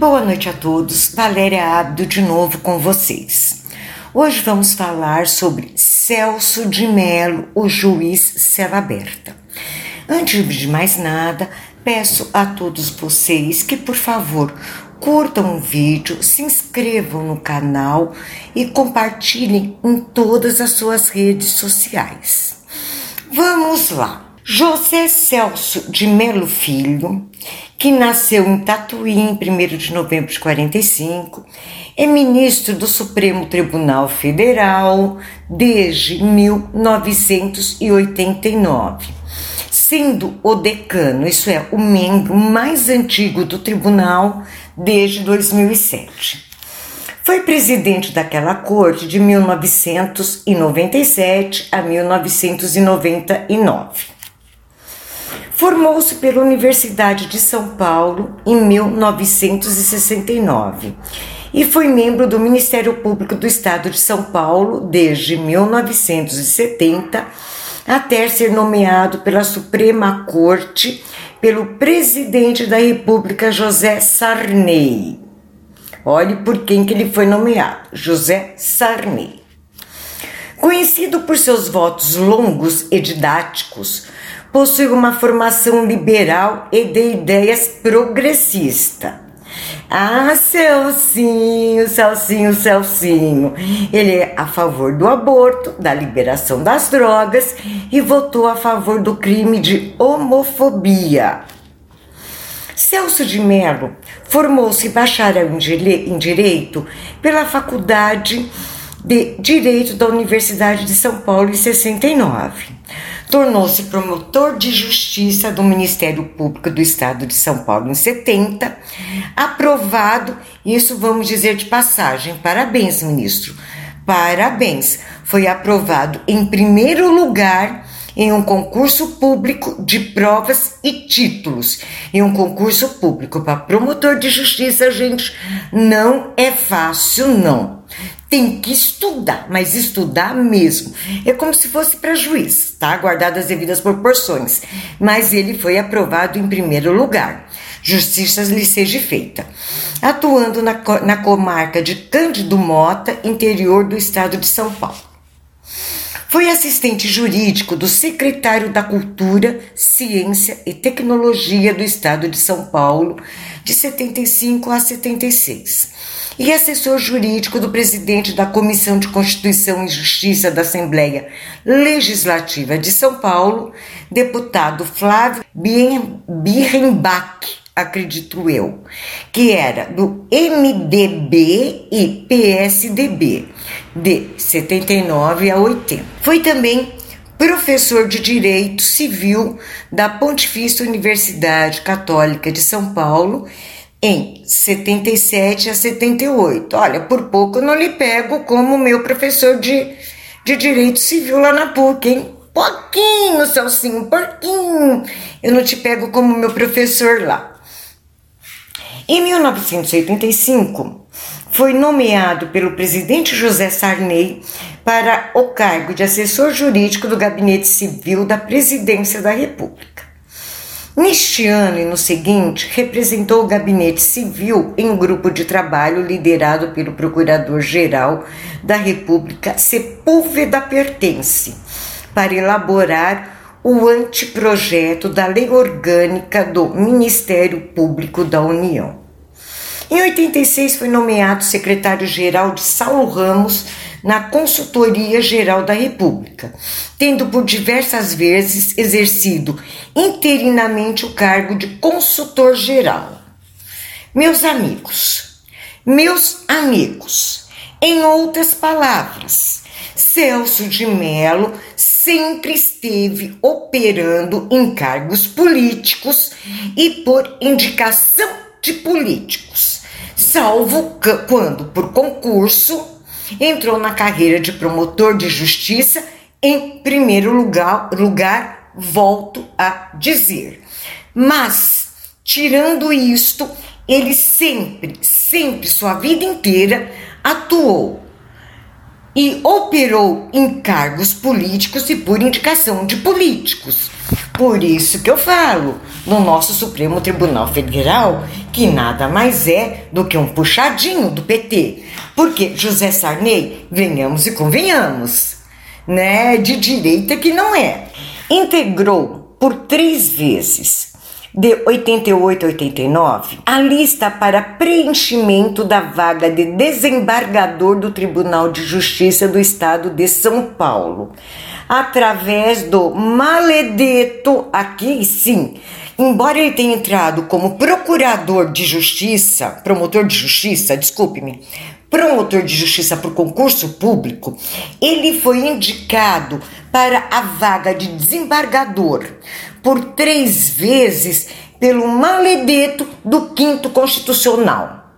Boa noite a todos, Valéria Abdo de novo com vocês. Hoje vamos falar sobre Celso de Melo, o juiz cela aberta. Antes de mais nada, peço a todos vocês que, por favor, curtam o vídeo, se inscrevam no canal e compartilhem em todas as suas redes sociais. Vamos lá! José Celso de Melo Filho, que nasceu em Tatuí em 1 de novembro de 45, é ministro do Supremo Tribunal Federal desde 1989, sendo o decano, isso é, o membro mais antigo do tribunal desde 2007. Foi presidente daquela corte de 1997 a 1999. Formou-se pela Universidade de São Paulo em 1969 e foi membro do Ministério Público do Estado de São Paulo desde 1970 até ser nomeado pela Suprema Corte pelo presidente da República José Sarney. Olhe por quem que ele foi nomeado, José Sarney. Conhecido por seus votos longos e didáticos, possui uma formação liberal e de ideias progressista. Ah, Celcinho, Celcinho, Celcinho. Ele é a favor do aborto, da liberação das drogas e votou a favor do crime de homofobia. Celso de Mello formou-se bacharel em Direito pela Faculdade de Direito da Universidade de São Paulo em 69 tornou-se promotor de justiça do Ministério Público do Estado de São Paulo em 70, aprovado, isso vamos dizer de passagem, parabéns, ministro, parabéns, foi aprovado em primeiro lugar em um concurso público de provas e títulos. Em um concurso público para promotor de justiça, gente, não é fácil, não. Tem que estudar, mas estudar mesmo. É como se fosse para juiz, tá? Guardadas as devidas proporções. Mas ele foi aprovado em primeiro lugar. Justiça lhe seja feita. Atuando na, na comarca de Cândido Mota, interior do estado de São Paulo. Foi assistente jurídico do secretário da Cultura, Ciência e Tecnologia do Estado de São Paulo, de 75 a 76, e assessor jurídico do presidente da Comissão de Constituição e Justiça da Assembleia Legislativa de São Paulo, deputado Flávio Birrenbach acredito eu, que era do MDB e PSDB, de 79 a 80. Foi também professor de Direito Civil da Pontifícia Universidade Católica de São Paulo em 77 a 78. Olha, por pouco eu não lhe pego como meu professor de, de Direito Civil lá na PUC, hein? Pouquinho, Celcinho, pouquinho. Eu não te pego como meu professor lá. Em 1985, foi nomeado pelo presidente José Sarney para o cargo de assessor jurídico do Gabinete Civil da Presidência da República. Neste ano e no seguinte, representou o Gabinete Civil em um grupo de trabalho liderado pelo Procurador-Geral da República Sepúlveda Pertence, para elaborar o anteprojeto da Lei Orgânica do Ministério Público da União. Em 86 foi nomeado secretário-geral de Saulo Ramos na Consultoria Geral da República, tendo por diversas vezes exercido interinamente o cargo de consultor geral. Meus amigos, meus amigos, em outras palavras, Celso de Mello sempre esteve operando em cargos políticos e por indicação de políticos salvo quando, por concurso, entrou na carreira de promotor de justiça em primeiro lugar, lugar volto a dizer. Mas, tirando isto, ele sempre, sempre, sua vida inteira, atuou e operou em cargos políticos e por indicação de políticos. Por isso que eu falo no nosso Supremo Tribunal Federal que nada mais é do que um puxadinho do PT. Porque José Sarney, venhamos e convenhamos, né, de direita que não é, integrou por três vezes de 88 a 89, a lista para preenchimento da vaga de desembargador do Tribunal de Justiça do Estado de São Paulo, através do maledeto, aqui sim, embora ele tenha entrado como procurador de justiça, promotor de justiça, desculpe-me, promotor de justiça por concurso público, ele foi indicado para a vaga de desembargador por três vezes pelo maledeto do quinto constitucional.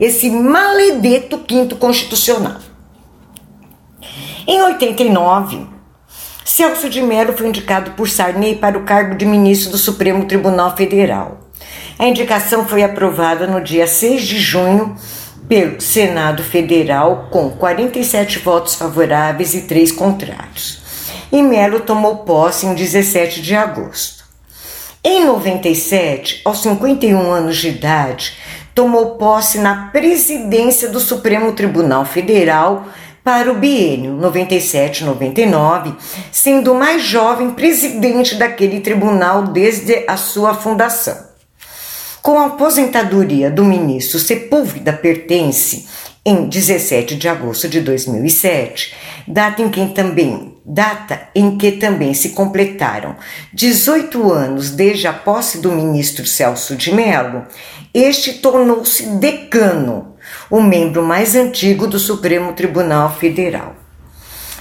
Esse maledeto quinto constitucional. Em 89, Celso de Mello foi indicado por Sarney para o cargo de ministro do Supremo Tribunal Federal. A indicação foi aprovada no dia 6 de junho pelo Senado Federal com 47 votos favoráveis e 3 contrários e Melo tomou posse em 17 de agosto. Em 97, aos 51 anos de idade, tomou posse na presidência do Supremo Tribunal Federal para o biênio 97-99, sendo o mais jovem presidente daquele tribunal desde a sua fundação. Com a aposentadoria do ministro Sepúlveda Pertence em 17 de agosto de 2007, data em que também, data em que também se completaram 18 anos desde a posse do ministro Celso de Mello, este tornou-se decano, o membro mais antigo do Supremo Tribunal Federal.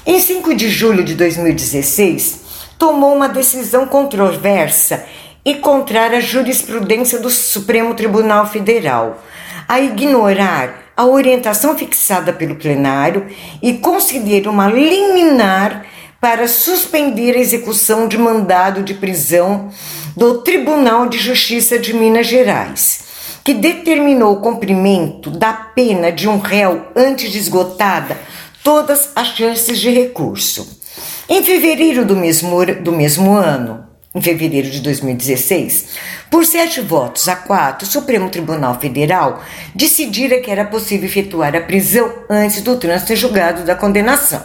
Em 5 de julho de 2016, tomou uma decisão controversa e contrária à jurisprudência do Supremo Tribunal Federal, a ignorar a orientação fixada pelo plenário e conceder uma liminar para suspender a execução de mandado de prisão do Tribunal de Justiça de Minas Gerais, que determinou o cumprimento da pena de um réu antes de esgotada todas as chances de recurso. Em fevereiro do mesmo, do mesmo ano, em fevereiro de 2016, por sete votos a quatro, o Supremo Tribunal Federal decidira que era possível efetuar a prisão antes do trânsito julgado da condenação.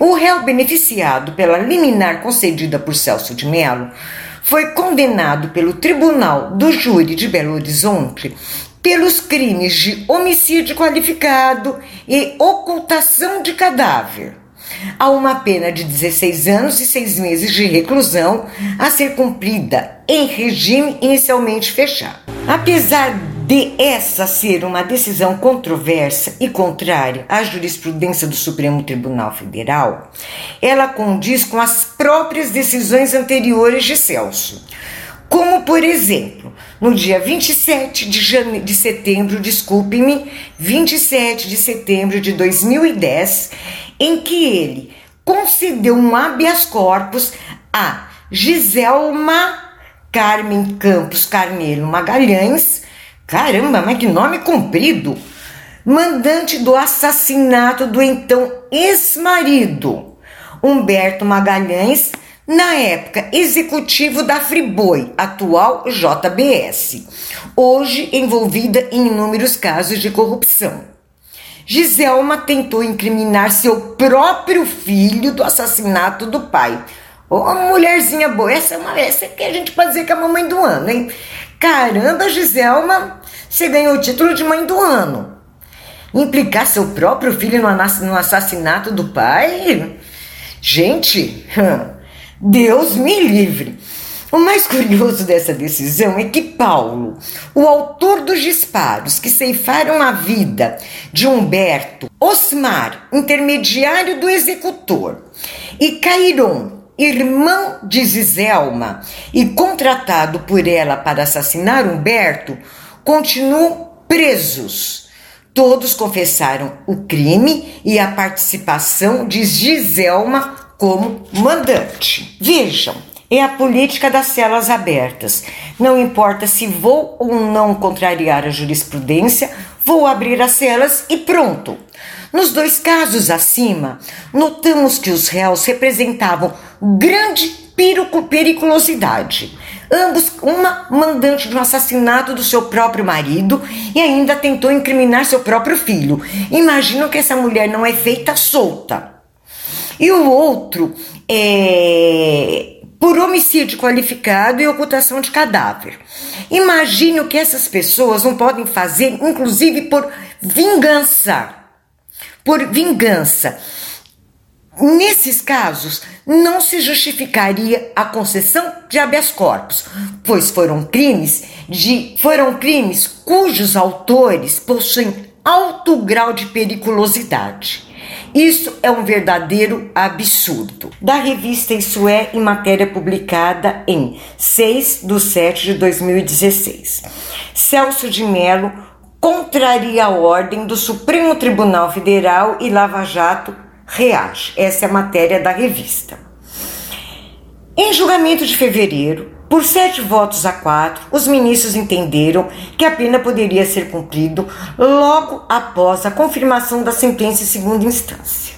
O réu beneficiado pela liminar concedida por Celso de Mello foi condenado pelo Tribunal do Júri de Belo Horizonte pelos crimes de homicídio qualificado e ocultação de cadáver a uma pena de 16 anos e 6 meses de reclusão a ser cumprida em regime inicialmente fechado. Apesar de essa ser uma decisão controversa e contrária à jurisprudência do Supremo Tribunal Federal, ela condiz com as próprias decisões anteriores de Celso. Como, por exemplo, no dia 27 de, jane... de setembro, desculpe-me, 27 de setembro de 2010, em que ele concedeu um habeas corpus a Giselma Carmen Campos Carneiro Magalhães, caramba, mas que nome comprido! Mandante do assassinato do então ex-marido Humberto Magalhães, na época executivo da Friboi, atual JBS, hoje envolvida em inúmeros casos de corrupção. Giselma tentou incriminar seu próprio filho do assassinato do pai. Ô, oh, mulherzinha boa, essa é uma essa que a gente pode dizer que é a mamãe do ano, hein? Caramba, Giselma, você ganhou o título de mãe do ano. Implicar seu próprio filho no assassinato do pai? Gente, Deus me livre. O mais curioso dessa decisão é que Paulo, o autor dos disparos que ceifaram a vida de Humberto, Osmar, intermediário do executor, e Cairon, irmão de Zizelma e contratado por ela para assassinar Humberto, continuam presos. Todos confessaram o crime e a participação de Giselma como mandante. Vejam, é a política das celas abertas. Não importa se vou ou não contrariar a jurisprudência, vou abrir as celas e pronto. Nos dois casos acima, notamos que os réus representavam grande periculosidade. Ambos, uma mandante do assassinato do seu próprio marido e ainda tentou incriminar seu próprio filho. Imagino que essa mulher não é feita solta. E o outro é por homicídio qualificado e ocultação de cadáver. Imagine o que essas pessoas não podem fazer, inclusive por vingança. Por vingança. Nesses casos, não se justificaria a concessão de habeas corpus, pois foram crimes de foram crimes cujos autores possuem alto grau de periculosidade. Isso é um verdadeiro absurdo. Da revista Isso É, em matéria publicada em 6 de 7 de 2016. Celso de Mello contraria a ordem do Supremo Tribunal Federal e Lava Jato reage. Essa é a matéria da revista. Em julgamento de fevereiro, por sete votos a quatro, os ministros entenderam que a pena poderia ser cumprida logo após a confirmação da sentença em segunda instância.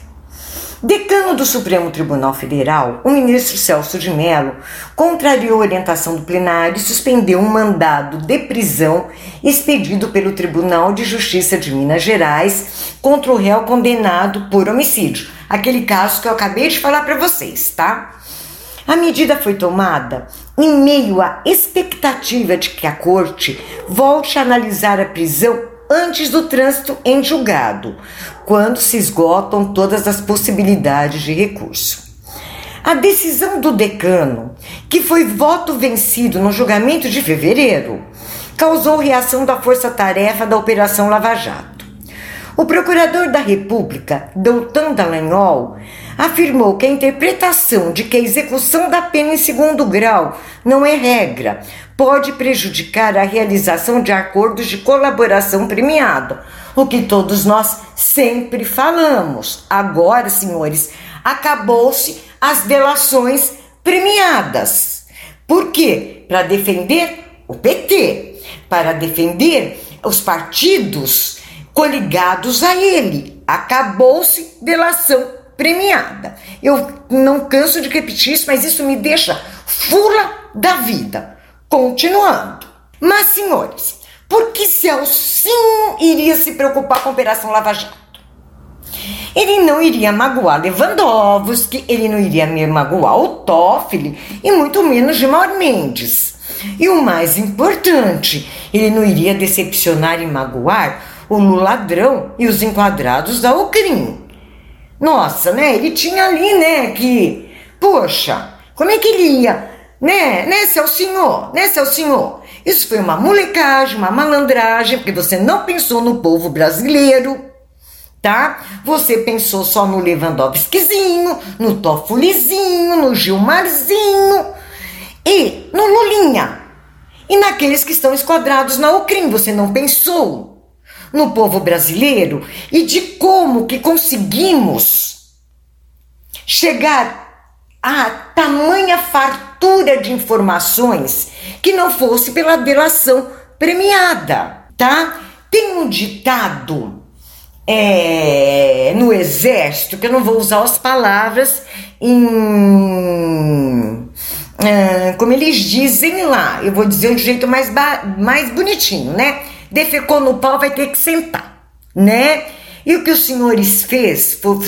Decano do Supremo Tribunal Federal, o ministro Celso de Mello contrariou a orientação do plenário e suspendeu um mandado de prisão expedido pelo Tribunal de Justiça de Minas Gerais contra o réu condenado por homicídio. Aquele caso que eu acabei de falar para vocês, tá? A medida foi tomada em meio à expectativa de que a corte volte a analisar a prisão antes do trânsito em julgado, quando se esgotam todas as possibilidades de recurso. A decisão do decano, que foi voto vencido no julgamento de fevereiro, causou reação da força-tarefa da Operação Lava Jato. O procurador da República, Doutan Dallagnol, afirmou que a interpretação de que a execução da pena em segundo grau não é regra pode prejudicar a realização de acordos de colaboração premiada, o que todos nós sempre falamos. Agora, senhores, acabou-se as delações premiadas. Por quê? Para defender o PT, para defender os partidos coligados a ele. Acabou-se delação premiada. Eu não canso de repetir isso, mas isso me deixa fula da vida. Continuando. Mas, senhores, por que Celcinho iria se preocupar com a Operação Lava Jato? Ele não iria magoar Lewandowski, ele não iria magoar o Toffoli e muito menos Gilmar Mendes. E o mais importante, ele não iria decepcionar e magoar o Luladrão e os enquadrados da Ocrim. Nossa, né? Ele tinha ali, né, que, poxa, como é que ele ia, né, né, seu senhor, né, seu senhor? Isso foi uma molecagem, uma malandragem, porque você não pensou no povo brasileiro, tá? Você pensou só no Lewandowskizinho, no Toffolizinho, no Gilmarzinho e no Lulinha. E naqueles que estão esquadrados na Ucrim, você não pensou no povo brasileiro e de como que conseguimos chegar a tamanha fartura de informações que não fosse pela delação premiada, tá? Tem um ditado é, no exército que eu não vou usar as palavras em ah, como eles dizem lá, eu vou dizer de um jeito mais, mais bonitinho, né? Defecou no pau, vai ter que sentar, né? E o que os senhores fez foi,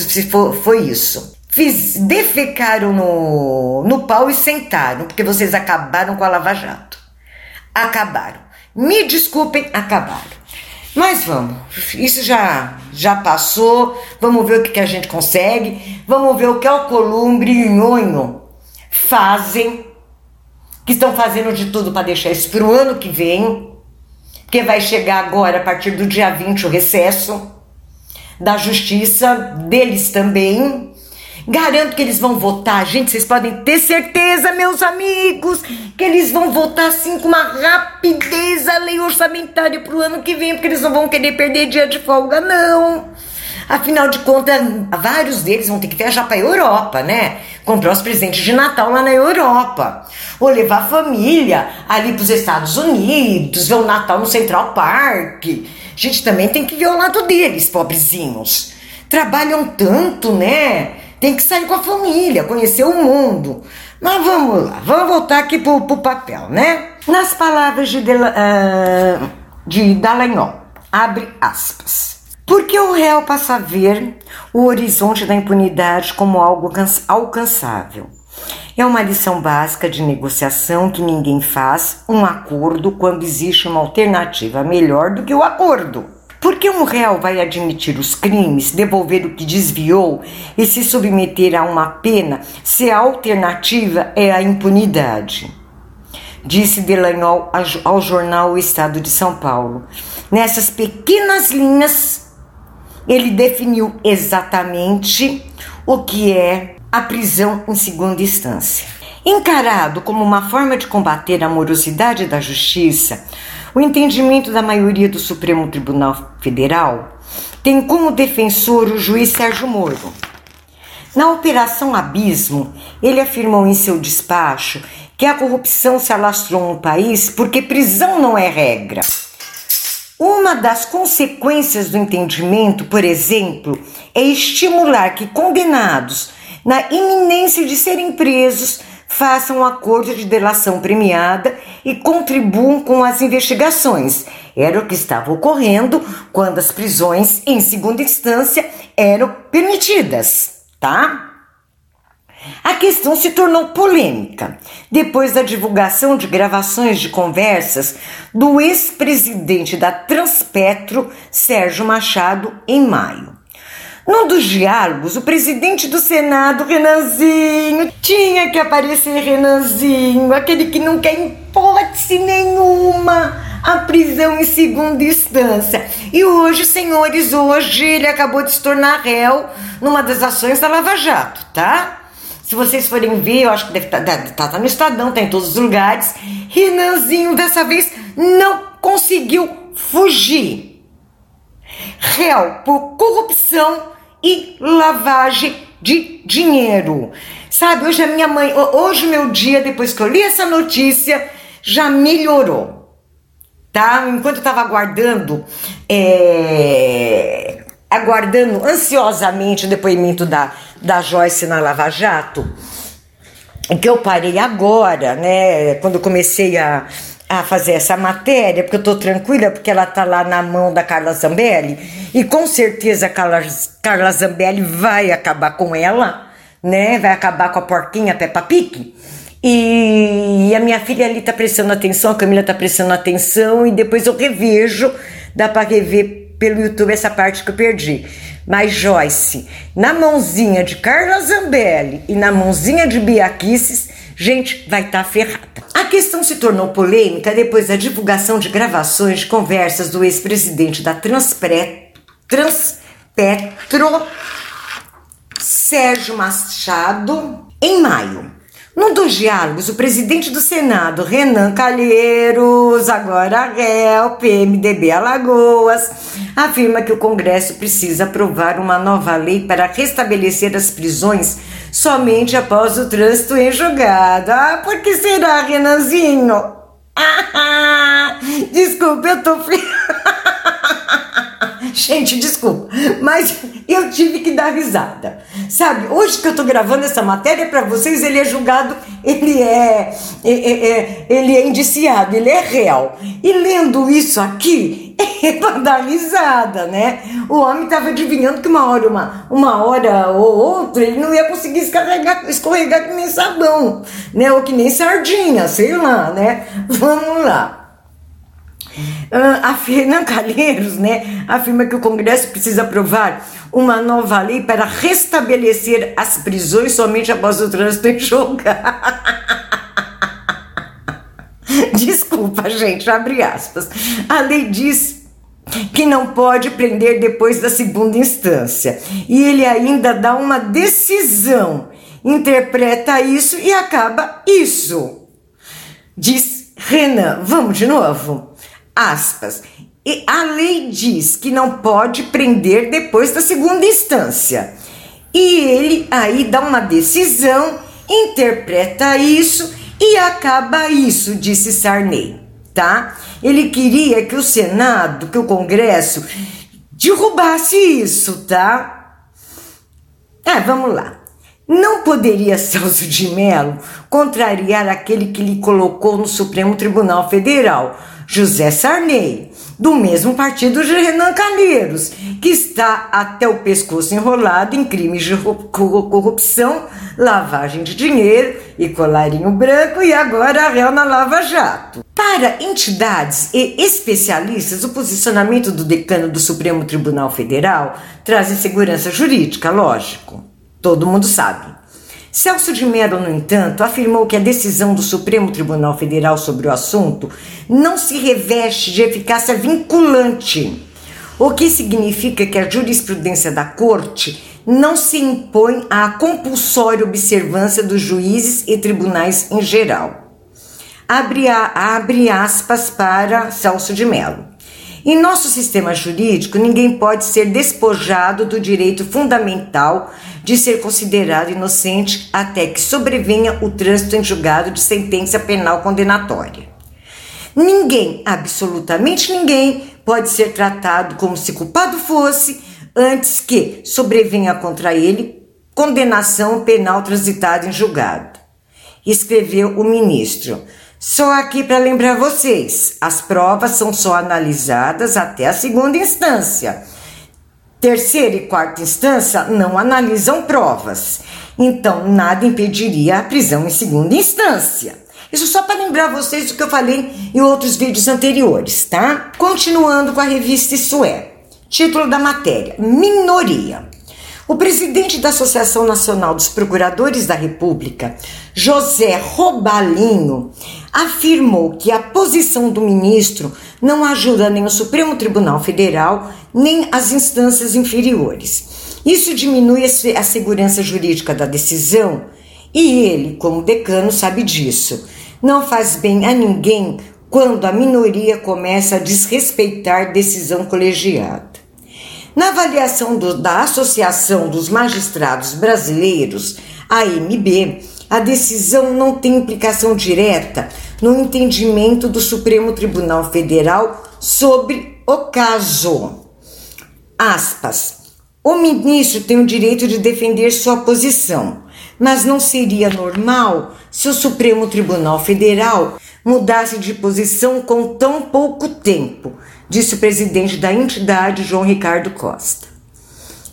foi isso. Fiz, defecaram no, no pau e sentaram, porque vocês acabaram com a Lava Jato. Acabaram. Me desculpem, acabaram. Mas vamos, isso já, já passou. Vamos ver o que, que a gente consegue. Vamos ver o que Alcolumbre e Nhonho fazem, que estão fazendo de tudo para deixar isso para o ano que vem que vai chegar agora a partir do dia 20 o recesso da justiça deles também. Garanto que eles vão votar, gente, vocês podem ter certeza, meus amigos, que eles vão votar assim com uma rapidez a lei orçamentária para o ano que vem, porque eles não vão querer perder dia de folga, não. Afinal de contas, vários deles vão ter que viajar para a Europa, né? Comprar os presentes de Natal lá na Europa. Ou levar a família ali para os Estados Unidos, ver o Natal no Central Park. A gente também tem que ver o lado deles, pobrezinhos. trabalham tanto, né? Tem que sair com a família, conhecer o mundo. Mas vamos lá, vamos voltar aqui pro, pro papel, né? Nas palavras de, Dela, uh, de Dallagnol, abre aspas. Porque o réu passa a ver o horizonte da impunidade como algo alcançável. É uma lição básica de negociação que ninguém faz um acordo quando existe uma alternativa melhor do que o acordo. Porque um réu vai admitir os crimes, devolver o que desviou e se submeter a uma pena se a alternativa é a impunidade? Disse Delanhol ao jornal O Estado de São Paulo. Nessas pequenas linhas, ele definiu exatamente o que é a prisão em segunda instância. Encarado como uma forma de combater a morosidade da justiça, o entendimento da maioria do Supremo Tribunal Federal tem como defensor o juiz Sérgio Moro. Na Operação Abismo, ele afirmou em seu despacho que a corrupção se alastrou no país porque prisão não é regra. Uma das consequências do entendimento, por exemplo, é estimular que condenados, na iminência de serem presos, façam um acordo de delação premiada e contribuam com as investigações. Era o que estava ocorrendo quando as prisões em segunda instância eram permitidas, tá? A questão se tornou polêmica depois da divulgação de gravações de conversas do ex-presidente da Transpetro, Sérgio Machado, em maio. Num dos diálogos, o presidente do Senado, Renanzinho, tinha que aparecer Renanzinho, aquele que não quer hipótese nenhuma a prisão em segunda instância. E hoje, senhores, hoje ele acabou de se tornar réu numa das ações da Lava Jato, tá? Se vocês forem ver, eu acho que deve estar tá, tá, tá no Estadão, tá em todos os lugares. Renanzinho dessa vez não conseguiu fugir. Réu por corrupção e lavagem de dinheiro. Sabe, hoje a minha mãe, hoje meu dia, depois que eu li essa notícia, já melhorou. Tá? Enquanto eu tava aguardando, é, aguardando ansiosamente o depoimento da, da Joyce na Lava Jato, que eu parei agora, né? Quando comecei a a fazer essa matéria, porque eu tô tranquila, porque ela tá lá na mão da Carla Zambelli, e com certeza a Carla, Carla Zambelli vai acabar com ela, né? Vai acabar com a porquinha Peppa Pig. E, a minha filha ali tá prestando atenção, a Camila tá prestando atenção, e depois eu revejo, dá para rever pelo YouTube essa parte que eu perdi. Mas Joyce, na mãozinha de Carla Zambelli e na mãozinha de Biaquices, gente, vai estar tá ferrada. A questão se tornou polêmica depois da divulgação de gravações de conversas do ex-presidente da Transpre... Transpetro, Sérgio Machado, em maio. Num dos diálogos, o presidente do Senado, Renan Calheiros, agora réu, PMDB Alagoas, afirma que o Congresso precisa aprovar uma nova lei para restabelecer as prisões somente após o trânsito em julgado. Ah, por que será, Renanzinho? Ah, desculpa, eu tô. Gente, desculpa, mas eu tive que dar risada. Sabe, hoje que eu tô gravando essa matéria para vocês, ele é julgado, ele é, é, é, é, ele é indiciado, ele é réu. E lendo isso aqui, é pra dar risada, né? O homem tava adivinhando que uma hora, uma, uma hora ou outra, ele não ia conseguir escorregar, escorregar que nem sabão, né? Ou que nem sardinha, sei lá, né? Vamos lá. A Fernanda Calheiros né, afirma que o Congresso precisa aprovar uma nova lei para restabelecer as prisões somente após o trânsito em julgar. Desculpa, gente, abre aspas. A lei diz que não pode prender depois da segunda instância. E ele ainda dá uma decisão, interpreta isso e acaba isso. Diz Renan, vamos de novo? Aspas. E a lei diz que não pode prender depois da segunda instância. E ele aí dá uma decisão, interpreta isso e acaba isso, disse Sarney, tá? Ele queria que o Senado, que o Congresso derrubasse isso, tá? Mas vamos lá. Não poderia Celso de Mello contrariar aquele que lhe colocou no Supremo Tribunal Federal, José Sarney, do mesmo partido de Renan Calheiros, que está até o pescoço enrolado em crimes de corrupção, lavagem de dinheiro e colarinho branco e agora réu na Lava Jato. Para entidades e especialistas, o posicionamento do decano do Supremo Tribunal Federal traz insegurança jurídica, lógico. Todo mundo sabe. Celso de Mello, no entanto, afirmou que a decisão do Supremo Tribunal Federal sobre o assunto não se reveste de eficácia vinculante, o que significa que a jurisprudência da Corte não se impõe à compulsória observância dos juízes e tribunais em geral. Abre, abre aspas para Celso de Mello. Em nosso sistema jurídico, ninguém pode ser despojado do direito fundamental de ser considerado inocente até que sobrevenha o trânsito em julgado de sentença penal condenatória. Ninguém, absolutamente ninguém, pode ser tratado como se culpado fosse antes que sobrevenha contra ele condenação penal transitada em julgado. Escreveu o ministro. Só aqui para lembrar vocês: as provas são só analisadas até a segunda instância. Terceira e quarta instância não analisam provas, então nada impediria a prisão em segunda instância. Isso só para lembrar vocês do que eu falei em outros vídeos anteriores, tá? Continuando com a revista Isso É. Título da matéria: Minoria. O presidente da Associação Nacional dos Procuradores da República, José Robalinho, afirmou que a posição do ministro não ajuda nem o Supremo Tribunal Federal nem as instâncias inferiores. Isso diminui a segurança jurídica da decisão e ele, como decano, sabe disso. Não faz bem a ninguém quando a minoria começa a desrespeitar decisão colegiada. Na avaliação do, da Associação dos Magistrados Brasileiros, AMB, a decisão não tem implicação direta no entendimento do Supremo Tribunal Federal sobre o caso. Aspas. O ministro tem o direito de defender sua posição, mas não seria normal se o Supremo Tribunal Federal mudasse de posição com tão pouco tempo, disse o presidente da entidade, João Ricardo Costa.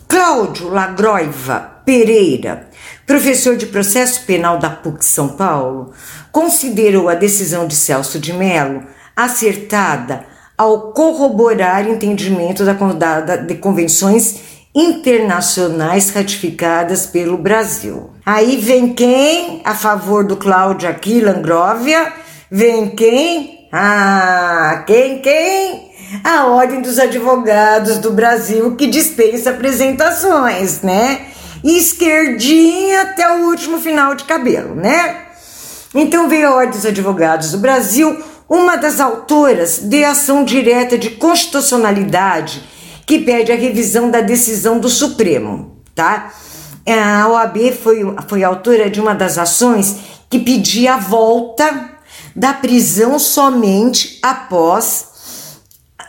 Cláudio Lagroiva Pereira, professor de processo penal da PUC São Paulo, considerou a decisão de Celso de Mello acertada ao corroborar entendimento da, da, de convenções internacionais ratificadas pelo Brasil. Aí vem quem a favor do Cláudio aqui, Langróvia? Vem quem? Ah, quem, quem? a Ordem dos Advogados do Brasil, que dispensa apresentações, né? Esquerdinha até o último final de cabelo, né? Então veio a Ordem dos Advogados do Brasil, uma das autoras de ação direta de constitucionalidade que pede a revisão da decisão do Supremo, tá? A OAB foi, foi autora de uma das ações que pedia a volta da prisão somente após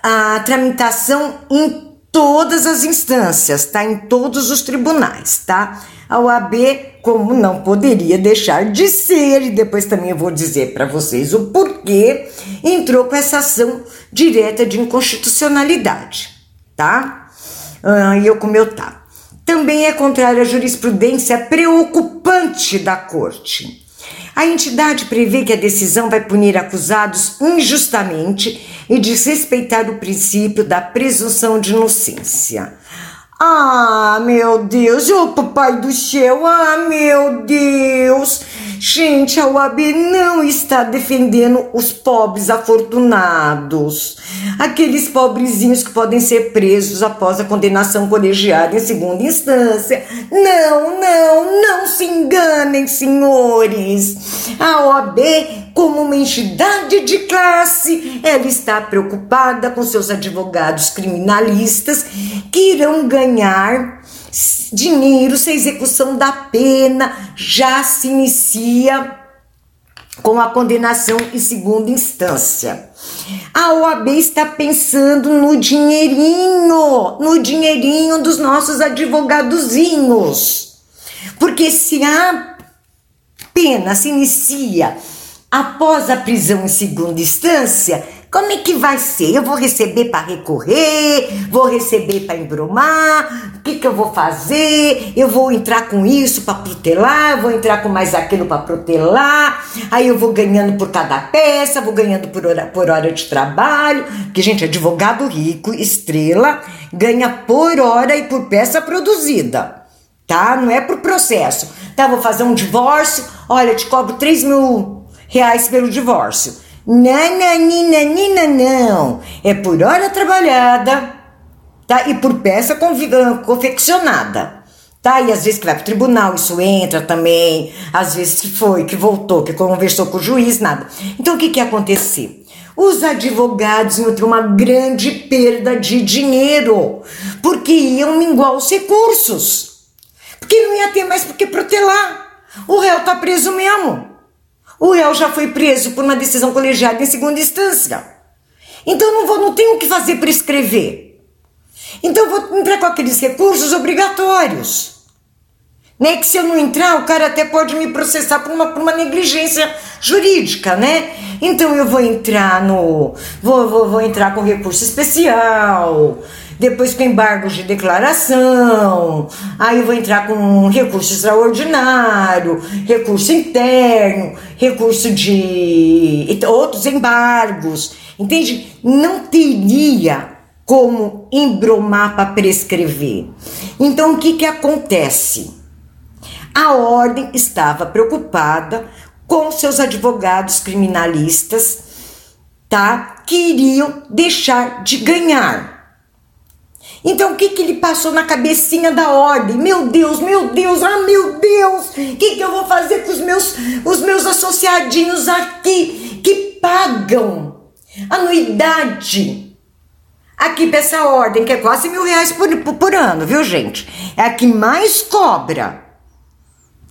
a tramitação em todas as instâncias, tá? Em todos os tribunais, tá? A OAB, como não poderia deixar de ser, e depois também eu vou dizer para vocês o porquê, entrou com essa ação direta de inconstitucionalidade, tá? Ah, e eu como eu tá. Também é contrária à jurisprudência preocupante da Corte a entidade prevê que a decisão vai punir acusados injustamente e desrespeitar o princípio da presunção de inocência. Ah, meu Deus, ô oh, papai do céu, ah, meu Deus. Gente, a UAB não está defendendo os pobres afortunados, aqueles pobrezinhos que podem ser presos após a condenação colegiada em segunda instância. Não, não, não se enganem, senhores. A OAB, como uma entidade de classe, ela está preocupada com seus advogados criminalistas que irão ganhar dinheiro se a execução da pena já se inicia com a condenação em segunda instância. A OAB está pensando no dinheirinho, no dinheirinho dos nossos advogadozinhos. Porque se a pena se inicia após a prisão em segunda instância, como é que vai ser? Eu vou receber para recorrer, vou receber para embromar, o que, que eu vou fazer? Eu vou entrar com isso para protelar, vou entrar com mais aquilo para protelar, aí eu vou ganhando por cada peça, vou ganhando por hora, por hora de trabalho, que gente, advogado rico, estrela, ganha por hora e por peça produzida, tá? Não é por processo. Tá, vou fazer um divórcio, olha, te cobro 3 mil reais pelo divórcio. Nananina, não. É por hora trabalhada, tá? E por peça ah, confeccionada, tá? E às vezes que vai pro tribunal, isso entra também. Às vezes que foi, que voltou, que conversou com o juiz, nada. Então o que que ia acontecer? Os advogados iam ter uma grande perda de dinheiro, porque iam minguar os recursos. Porque não ia ter mais por que protelar. O réu tá preso mesmo. O réu já foi preso por uma decisão colegiada em segunda instância. Então não vou, não tenho o que fazer para escrever. Então vou entrar com aqueles recursos obrigatórios. Né? Que se eu não entrar, o cara até pode me processar por uma, por uma negligência jurídica, né? Então eu vou entrar no. Vou, vou, vou entrar com recurso especial depois com embargo de declaração, aí eu vou entrar com recurso extraordinário, recurso interno, recurso de outros embargos, entende? Não teria como embromar para prescrever. Então o que que acontece? A ordem estava preocupada com seus advogados criminalistas, tá? Que iriam deixar de ganhar. Então o que, que ele passou na cabecinha da ordem? Meu Deus, meu Deus, ah meu Deus, o que, que eu vou fazer com os meus, os meus associadinhos aqui que pagam anuidade aqui para essa ordem, que é quase mil reais por, por, ano, viu gente? É a que mais cobra.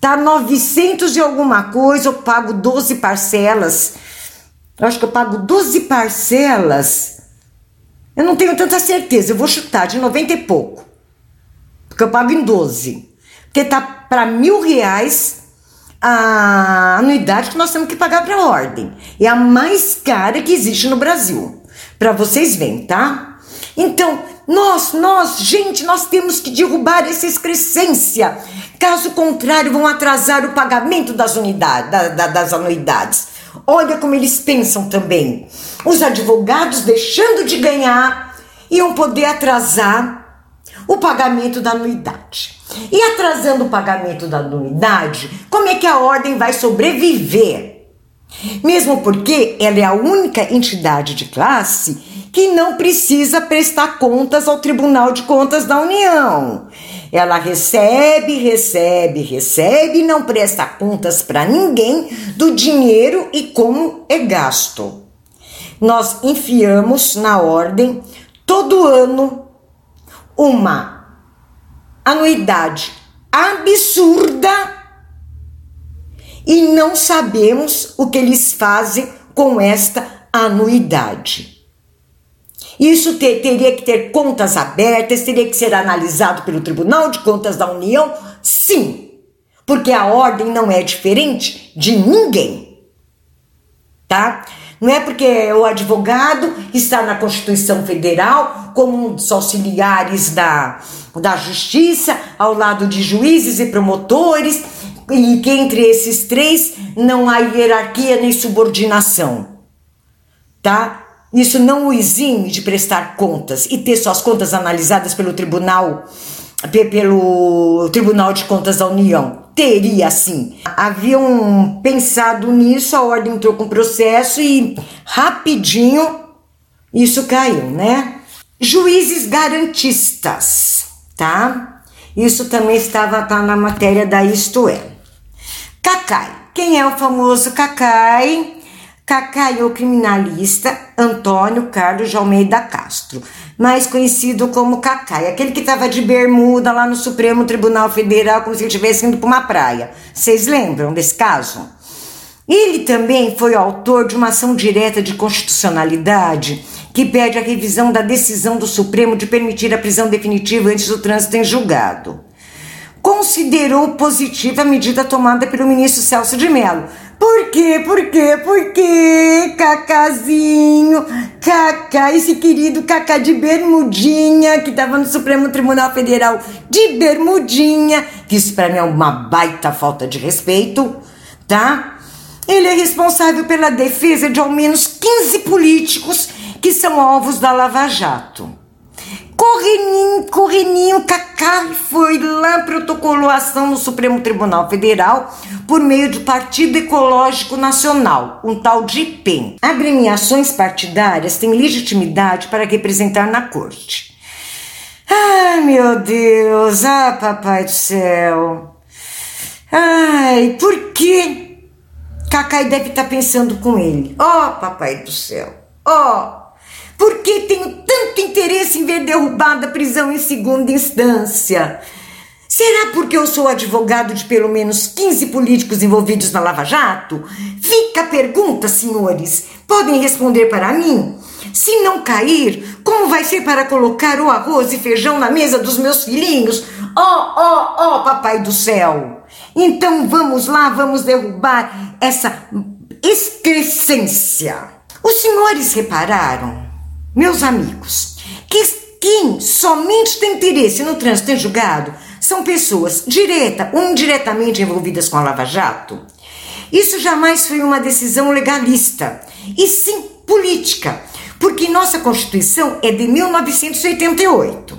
Tá 900 e alguma coisa, eu pago 12 parcelas. Eu acho que eu pago 12 parcelas eu não tenho tanta certeza, eu vou chutar de 90 e pouco. Porque eu pago em 12. Porque tá para mil reais a anuidade que nós temos que pagar para a ordem. É a mais cara que existe no Brasil. Para vocês verem, tá? Então, nós, nós, gente, nós temos que derrubar essa excrescência. Caso contrário, vão atrasar o pagamento das unidades, da, da, das anuidades. Olha como eles pensam também. Os advogados deixando de ganhar iam poder atrasar o pagamento da anuidade. E atrasando o pagamento da anuidade, como é que a ordem vai sobreviver? Mesmo porque ela é a única entidade de classe que não precisa prestar contas ao Tribunal de Contas da União. Ela recebe, recebe, recebe não presta contas para ninguém do dinheiro e como é gasto. Nós enfiamos na ordem todo ano uma anuidade absurda e não sabemos o que eles fazem com esta anuidade. Isso ter, teria que ter contas abertas, teria que ser analisado pelo Tribunal de Contas da União? Sim, porque a ordem não é diferente de ninguém, tá? Não é porque o advogado está na Constituição Federal como um dos auxiliares da, da justiça, ao lado de juízes e promotores, e que entre esses três não há hierarquia nem subordinação, tá? Isso não o exime de prestar contas e ter suas contas analisadas pelo Tribunal pelo Tribunal de Contas da União. Teria sim. Haviam pensado nisso, a ordem entrou com processo e rapidinho isso caiu, né? Juízes garantistas, tá? Isso também estava tá na matéria da Isto É. Cacai. Quem é o famoso Cacai? Cacai o criminalista Antônio Carlos de Almeida Castro, mais conhecido como Cacai, aquele que estava de bermuda lá no Supremo Tribunal Federal, como se ele estivesse indo para uma praia. Vocês lembram desse caso? Ele também foi autor de uma ação direta de constitucionalidade que pede a revisão da decisão do Supremo de permitir a prisão definitiva antes do trânsito em julgado. Considerou positiva a medida tomada pelo ministro Celso de Mello. Por quê? Por quê? Por quê? Cacazinho, Cacá, esse querido Cacá de Bermudinha, que estava no Supremo Tribunal Federal de Bermudinha, que isso para mim é uma baita falta de respeito, tá? Ele é responsável pela defesa de ao menos 15 políticos que são alvos da Lava Jato. Correninho, Correninho Cacá foi lá, protocolou ação no Supremo Tribunal Federal por meio do Partido Ecológico Nacional, um tal de PEN. Agremiações partidárias têm legitimidade para representar na corte. Ai, meu Deus, ah, papai do céu. Ai, por que Cacai deve estar pensando com ele? Ó, oh, papai do céu, ó. Oh. Por que tenho tanto interesse em ver derrubada a prisão em segunda instância? Será porque eu sou advogado de pelo menos 15 políticos envolvidos na Lava Jato? Fica a pergunta, senhores. Podem responder para mim? Se não cair, como vai ser para colocar o arroz e feijão na mesa dos meus filhinhos? Oh, oh, oh, papai do céu! Então vamos lá, vamos derrubar essa excrescência. Os senhores repararam meus amigos, que quem somente tem interesse no trânsito em julgado são pessoas direta ou indiretamente envolvidas com a Lava Jato. Isso jamais foi uma decisão legalista, e sim política, porque nossa Constituição é de 1988.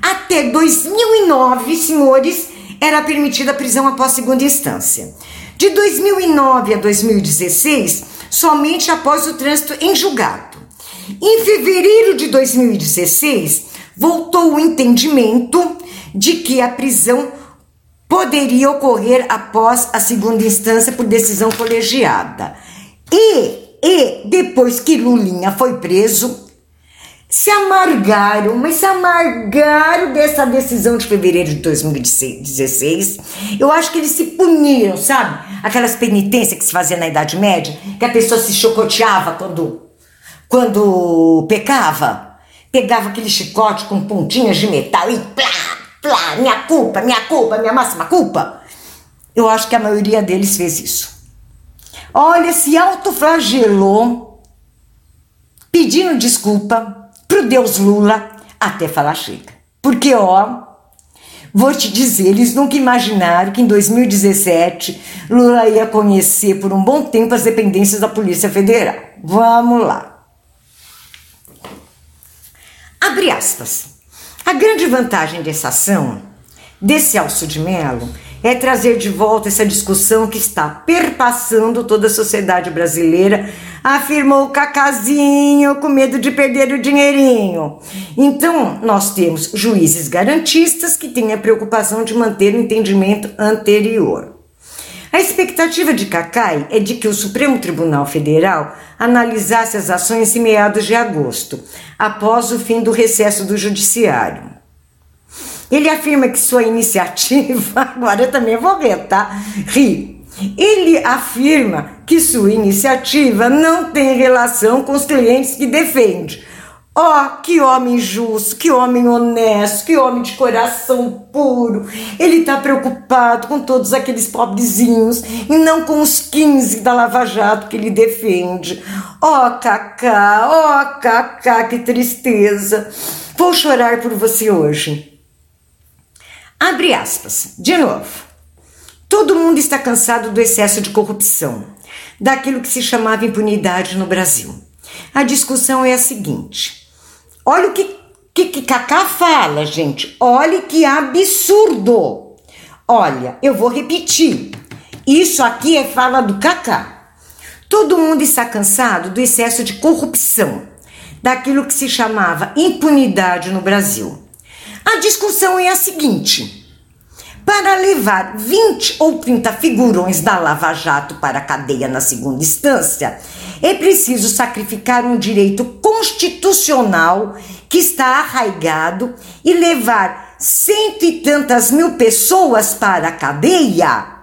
Até 2009, senhores, era permitida a prisão após segunda instância. De 2009 a 2016, somente após o trânsito em julgado. Em fevereiro de 2016, voltou o entendimento de que a prisão poderia ocorrer após a segunda instância por decisão colegiada. E, e depois que Lulinha foi preso, se amargaram, mas se amargaram dessa decisão de fevereiro de 2016. Eu acho que eles se puniram, sabe? Aquelas penitências que se fazia na Idade Média, que a pessoa se chocoteava quando quando pecava, pegava aquele chicote com pontinhas de metal e plá, plá, minha culpa, minha culpa, minha máxima culpa. Eu acho que a maioria deles fez isso. Olha, se autoflagelou, pedindo desculpa pro Deus Lula até falar chega. Porque, ó, vou te dizer, eles nunca imaginaram que em 2017 Lula ia conhecer por um bom tempo as dependências da Polícia Federal. Vamos lá. Abre aspas. A grande vantagem dessa ação, desse Alço de Melo, é trazer de volta essa discussão que está perpassando toda a sociedade brasileira, afirmou Cacazinho, com medo de perder o dinheirinho. Então, nós temos juízes garantistas que têm a preocupação de manter o entendimento anterior. A expectativa de Cacai é de que o Supremo Tribunal Federal analisasse as ações em meados de agosto, após o fim do recesso do Judiciário. Ele afirma que sua iniciativa, agora eu também vou ver, tá? Ri. Ele afirma que sua iniciativa não tem relação com os clientes que defende, Ó, oh, que homem justo, que homem honesto, que homem de coração puro. Ele tá preocupado com todos aqueles pobrezinhos e não com os 15 da Lava Jato que ele defende. Ó, oh, Cacá, ó, oh, Cacá, que tristeza. Vou chorar por você hoje. Abre aspas. De novo. Todo mundo está cansado do excesso de corrupção, daquilo que se chamava impunidade no Brasil. A discussão é a seguinte: Olha o que, que, que Cacá fala, gente. Olha que absurdo. Olha, eu vou repetir. Isso aqui é fala do Cacá. Todo mundo está cansado do excesso de corrupção, daquilo que se chamava impunidade no Brasil. A discussão é a seguinte: para levar 20 ou 30 figurões da Lava Jato para a cadeia na segunda instância, é preciso sacrificar um direito constitucional que está arraigado e levar cento e tantas mil pessoas para a cadeia.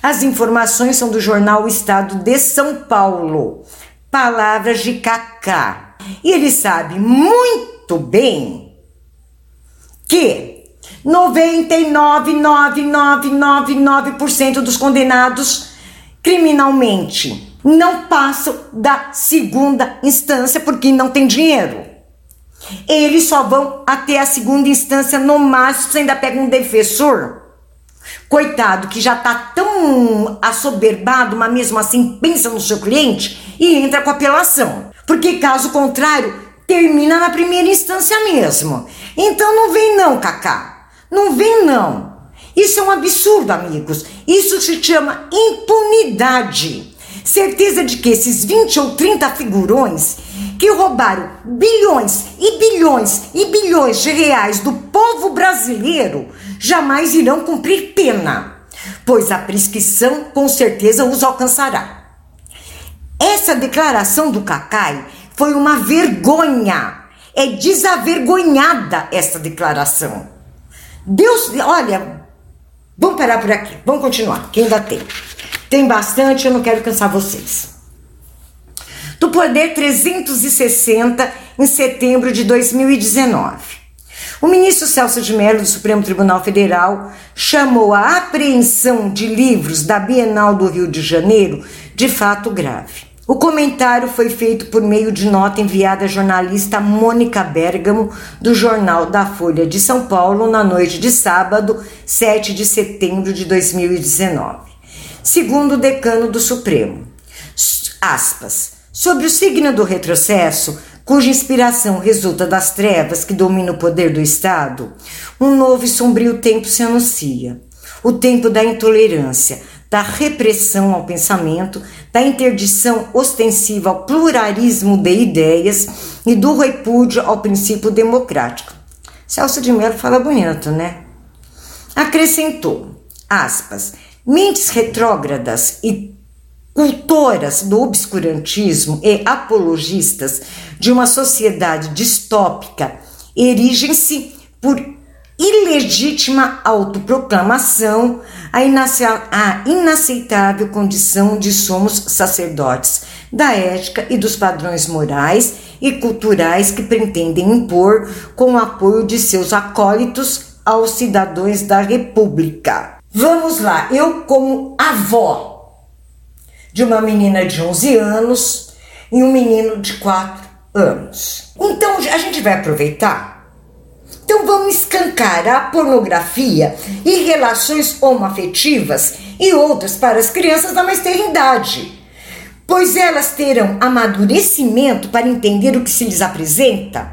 As informações são do jornal Estado de São Paulo. Palavras de Cacá. E ele sabe muito bem que 99,9999% dos condenados criminalmente não passam da segunda instância porque não tem dinheiro. Eles só vão até a segunda instância no máximo, você ainda pega um defensor. Coitado, que já tá tão assoberbado, mas mesmo assim pensa no seu cliente e entra com apelação. Porque caso contrário, termina na primeira instância mesmo. Então não vem não, Cacá. Não vem não. Isso é um absurdo, amigos. Isso se chama impunidade. Certeza de que esses 20 ou 30 figurões que roubaram bilhões e bilhões e bilhões de reais do povo brasileiro jamais irão cumprir pena, pois a prescrição com certeza os alcançará. Essa declaração do Cacai foi uma vergonha. É desavergonhada essa declaração. Deus, olha, vamos parar por aqui, vamos continuar, que ainda tem. Tem bastante, eu não quero cansar vocês. Do Poder 360, em setembro de 2019. O ministro Celso de Mello, do Supremo Tribunal Federal, chamou a apreensão de livros da Bienal do Rio de Janeiro de fato grave. O comentário foi feito por meio de nota enviada à jornalista Mônica Bergamo, do jornal da Folha de São Paulo, na noite de sábado, 7 de setembro de 2019. Segundo o decano do Supremo, aspas, sobre o signo do retrocesso, cuja inspiração resulta das trevas que dominam o poder do Estado, um novo e sombrio tempo se anuncia. O tempo da intolerância, da repressão ao pensamento, da interdição ostensiva ao pluralismo de ideias e do repúdio ao princípio democrático. Celso de Mello fala bonito, né? Acrescentou, aspas, mentes retrógradas e cultoras do obscurantismo e apologistas de uma sociedade distópica erigem-se por ilegítima autoproclamação a, inaceitável condição de somos sacerdotes da ética e dos padrões morais e culturais que pretendem impor com o apoio de seus acólitos aos cidadãos da República. Vamos lá, eu como avó de uma menina de 11 anos e um menino de 4 anos. Então a gente vai aproveitar então vamos escancarar a pornografia e relações homoafetivas e outras para as crianças da mais terra idade, pois elas terão amadurecimento para entender o que se lhes apresenta,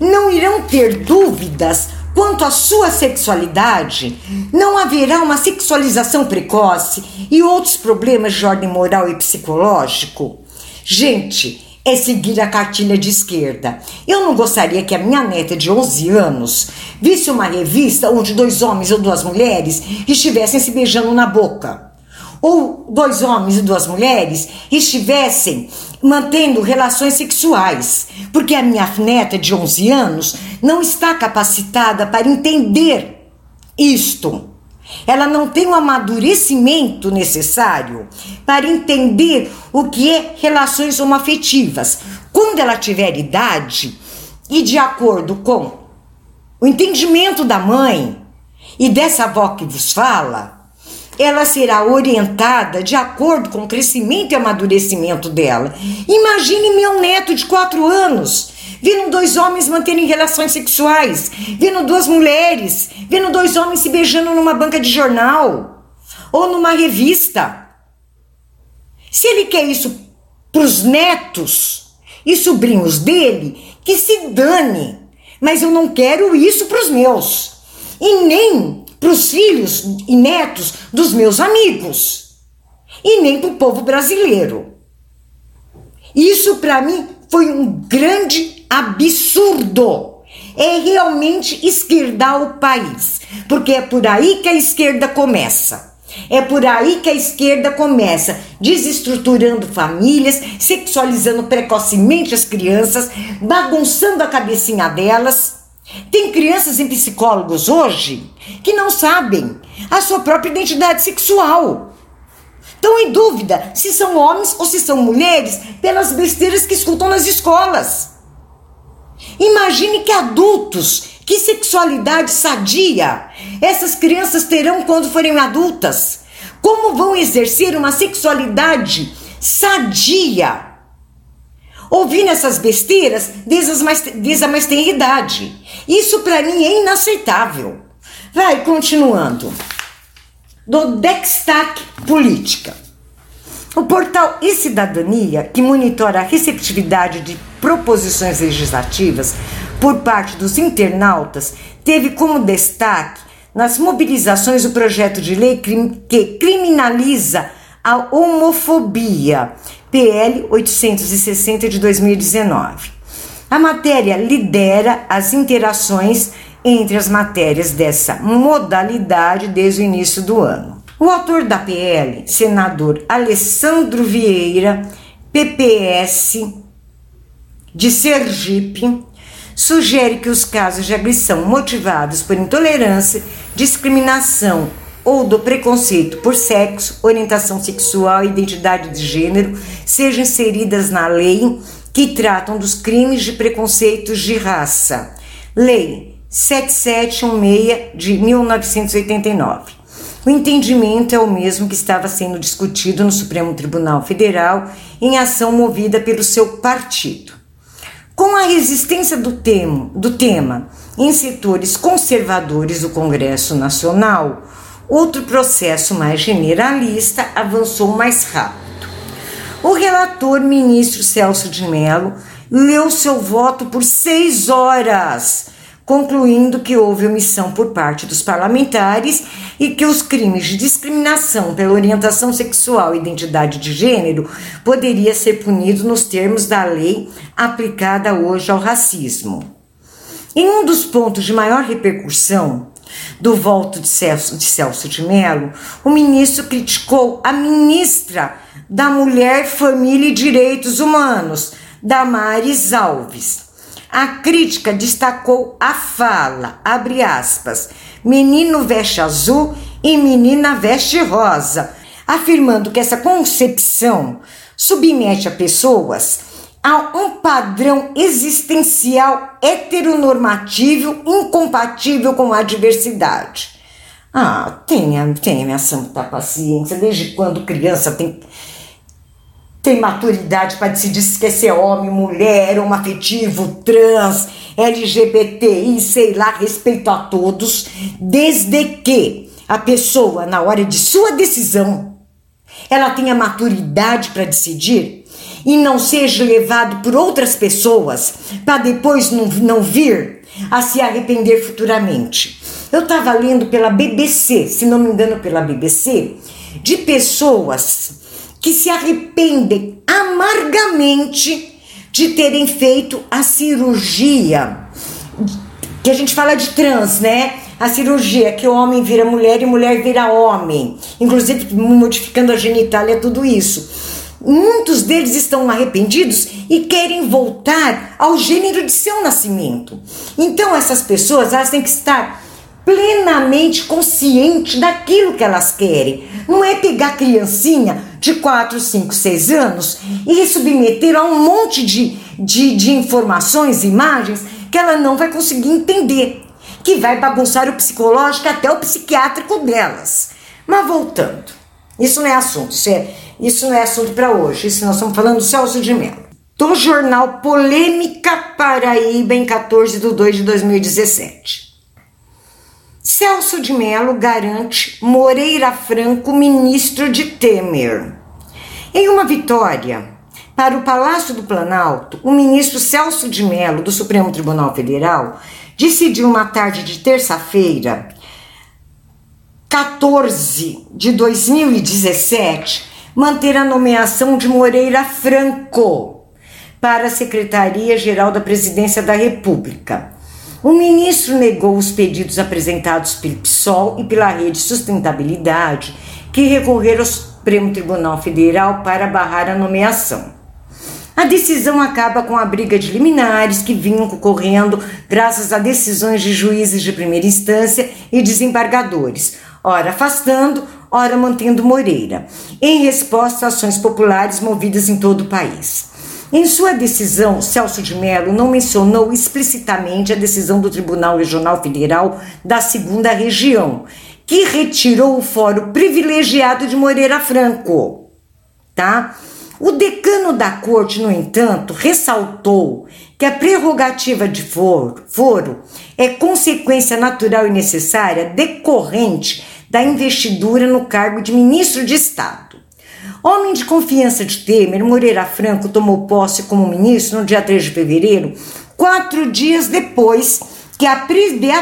não irão ter dúvidas quanto à sua sexualidade, não haverá uma sexualização precoce e outros problemas de ordem moral e psicológico. Gente, é seguir a cartilha de esquerda. Eu não gostaria que a minha neta de 11 anos visse uma revista onde dois homens ou duas mulheres estivessem se beijando na boca. Ou dois homens e duas mulheres estivessem mantendo relações sexuais, porque a minha neta de 11 anos não está capacitada para entender isto. Ela não tem o amadurecimento necessário para entender o que é relações homoafetivas. Quando ela tiver idade e de acordo com o entendimento da mãe e dessa avó que vos fala, ela será orientada de acordo com o crescimento e amadurecimento dela. Imagine meu neto de 4 anos vendo dois homens manterem relações sexuais, vendo duas mulheres, vendo dois homens se beijando numa banca de jornal ou numa revista. Se ele quer isso para os netos e sobrinhos dele, que se dane. Mas eu não quero isso para os meus e nem para os filhos e netos dos meus amigos e nem para o povo brasileiro. Isso para mim foi um grande absurdo. É realmente esquerdar o país, porque é por aí que a esquerda começa. É por aí que a esquerda começa, desestruturando famílias, sexualizando precocemente as crianças, bagunçando a cabecinha delas. Tem crianças em psicólogos hoje que não sabem a sua própria identidade sexual. Estão em dúvida se são homens ou se são mulheres pelas besteiras que escutam nas escolas. Imagine que adultos Que sexualidade sadia essas crianças terão quando forem adultas? Como vão exercer uma sexualidade sadia? Ouvindo essas besteiras desde, as mais, desde a mais tenra idade. Isso para mim é inaceitável. Vai, continuando. Do Dextac Política. O portal e Cidadania, que monitora a receptividade de proposições legislativas por parte dos internautas, teve como destaque nas mobilizações o projeto de lei que criminaliza a homofobia, PL 860 de 2019. A matéria lidera as interações entre as matérias dessa modalidade desde o início do ano. O autor da PL, senador Alessandro Vieira, PPS de Sergipe, sugere que os casos de agressão motivados por intolerância, discriminação ou do preconceito por sexo, orientação sexual e identidade de gênero sejam inseridas na lei que tratam dos crimes de preconceitos de raça. Lei 7716 de 1989. O entendimento é o mesmo que estava sendo discutido no Supremo Tribunal Federal em ação movida pelo seu partido. Com a resistência do, do tema em setores conservadores do Congresso Nacional, outro processo mais generalista avançou mais rápido. O relator, ministro Celso de Mello, leu seu voto por seis horas concluindo que houve omissão por parte dos parlamentares e que os crimes de discriminação pela orientação sexual e identidade de gênero poderia ser punido nos termos da lei aplicada hoje ao racismo. Em um dos pontos de maior repercussão do voto de Celso de, Celso de Mello, o ministro criticou a ministra da Mulher, Família e Direitos Humanos, Damares Alves. A crítica destacou a fala, abre aspas, menino veste azul e menina veste rosa, afirmando que essa concepção submete a pessoas a um padrão existencial heteronormativo incompatível com a diversidade. Ah, tenha, tenha minha santa paciência. Desde quando criança tem tem maturidade para decidir se quer ser homem, mulher, homoafetivo, trans, LGBTI, sei lá, respeito a todos, desde que a pessoa, na hora de sua decisão, ela tenha maturidade para decidir e não seja levado por outras pessoas para depois não, não vir a se arrepender futuramente. Eu estava lendo pela BBC, se não me engano, pela BBC, de pessoas que se arrependem amargamente de terem feito a cirurgia, que a gente fala de trans, né? A cirurgia que o homem vira mulher e mulher vira homem, inclusive modificando a genitália, tudo isso. Muitos deles estão arrependidos e querem voltar ao gênero de seu nascimento. Então essas pessoas elas têm que estar plenamente consciente daquilo que elas querem. Não é pegar criancinha de 4, 5, 6 anos e submeter a um monte de, de, de informações, imagens que ela não vai conseguir entender, que vai bagunçar o psicológico até o psiquiátrico delas. Mas voltando, isso não é assunto, isso, é, isso não é assunto para hoje, isso nós estamos falando do Celso de Mello. Do jornal Polêmica Paraíba em 14 de 2 de 2017. Celso de Mello garante Moreira Franco ministro de Temer. Em uma vitória para o Palácio do Planalto, o ministro Celso de Mello, do Supremo Tribunal Federal, decidiu uma tarde de terça-feira, 14 de 2017, manter a nomeação de Moreira Franco para a Secretaria-Geral da Presidência da República. O ministro negou os pedidos apresentados pelo PSOL e pela Rede Sustentabilidade, que recorreram ao Supremo Tribunal Federal para barrar a nomeação. A decisão acaba com a briga de liminares que vinham ocorrendo graças a decisões de juízes de primeira instância e desembargadores, ora afastando, ora mantendo Moreira, em resposta a ações populares movidas em todo o país. Em sua decisão, Celso de Mello não mencionou explicitamente a decisão do Tribunal Regional Federal da Segunda Região, que retirou o fórum privilegiado de Moreira Franco, tá? O decano da corte, no entanto, ressaltou que a prerrogativa de foro, foro é consequência natural e necessária decorrente da investidura no cargo de ministro de Estado. Homem de confiança de Temer, Moreira Franco tomou posse como ministro no dia 3 de fevereiro, quatro dias depois que a,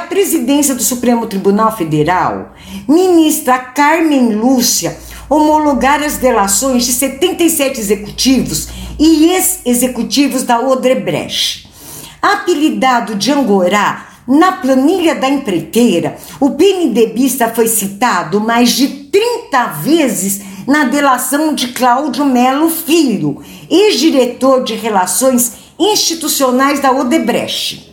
presidência do Supremo Tribunal Federal, ministra Carmen Lúcia, homologar as delações de 77 executivos e ex-executivos da Odebrecht. Apelidado de Angorá, na planilha da empreiteira, o PNDBista foi citado mais de 30 vezes na delação de Cláudio Melo Filho, ex-diretor de Relações Institucionais da Odebrecht.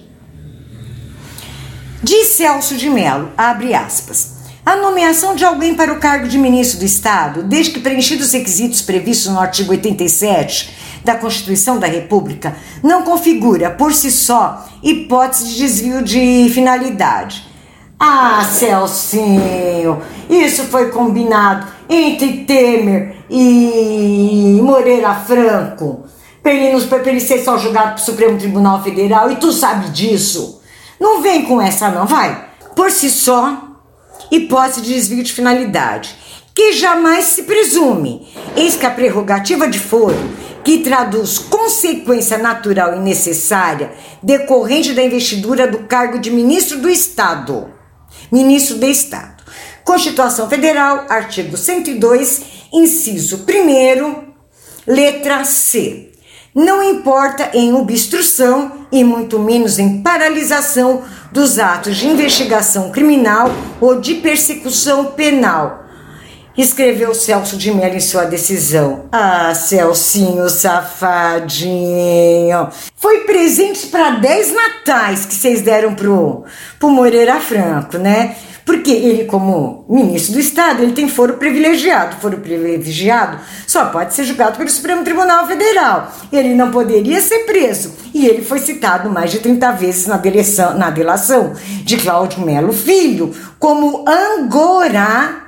Diz Celso de Mello, abre aspas, a nomeação de alguém para o cargo de ministro do Estado, desde que preenchidos os requisitos previstos no artigo 87 da Constituição da República, não configura, por si só, hipótese de desvio de finalidade. Ah, Celcinho, isso foi combinado entre Temer e Moreira Franco, para ele, pra ele ser só julgado pro Supremo Tribunal Federal, e tu sabe disso. Não vem com essa não, vai. Por si só, hipótese de desvio de finalidade, que jamais se presume, eis que a prerrogativa de foro, que traduz consequência natural e necessária decorrente da investidura do cargo de ministro do Estado. Ministro do Estado. Constituição Federal, artigo 102, inciso 1, letra C não importa em obstrução e muito menos em paralisação dos atos de investigação criminal ou de persecução penal. Escreveu Celso de Mello em sua decisão. Ah, Celcinho safadinho. Foi presente para 10 natais que vocês deram pro, pro Moreira Franco, né? Porque ele, como ministro do Estado, ele tem foro privilegiado. Foro privilegiado só pode ser julgado pelo Supremo Tribunal Federal. Ele não poderia ser preso. E ele foi citado mais de 30 vezes na, delação, na delação de Cláudio Melo Filho como Angorá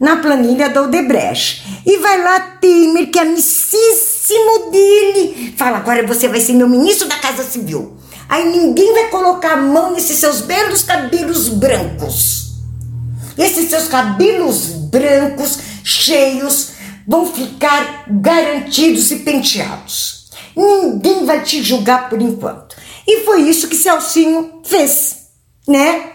na planilha da Odebrecht. E vai lá Temer, que é amicíssimo dele, fala: agora você vai ser meu ministro da Casa Civil. Aí ninguém vai colocar a mão nesses seus belos cabelos brancos. Esses seus cabelos brancos, cheios, vão ficar garantidos e penteados. Ninguém vai te julgar por enquanto. E foi isso que Celcinho fez, né?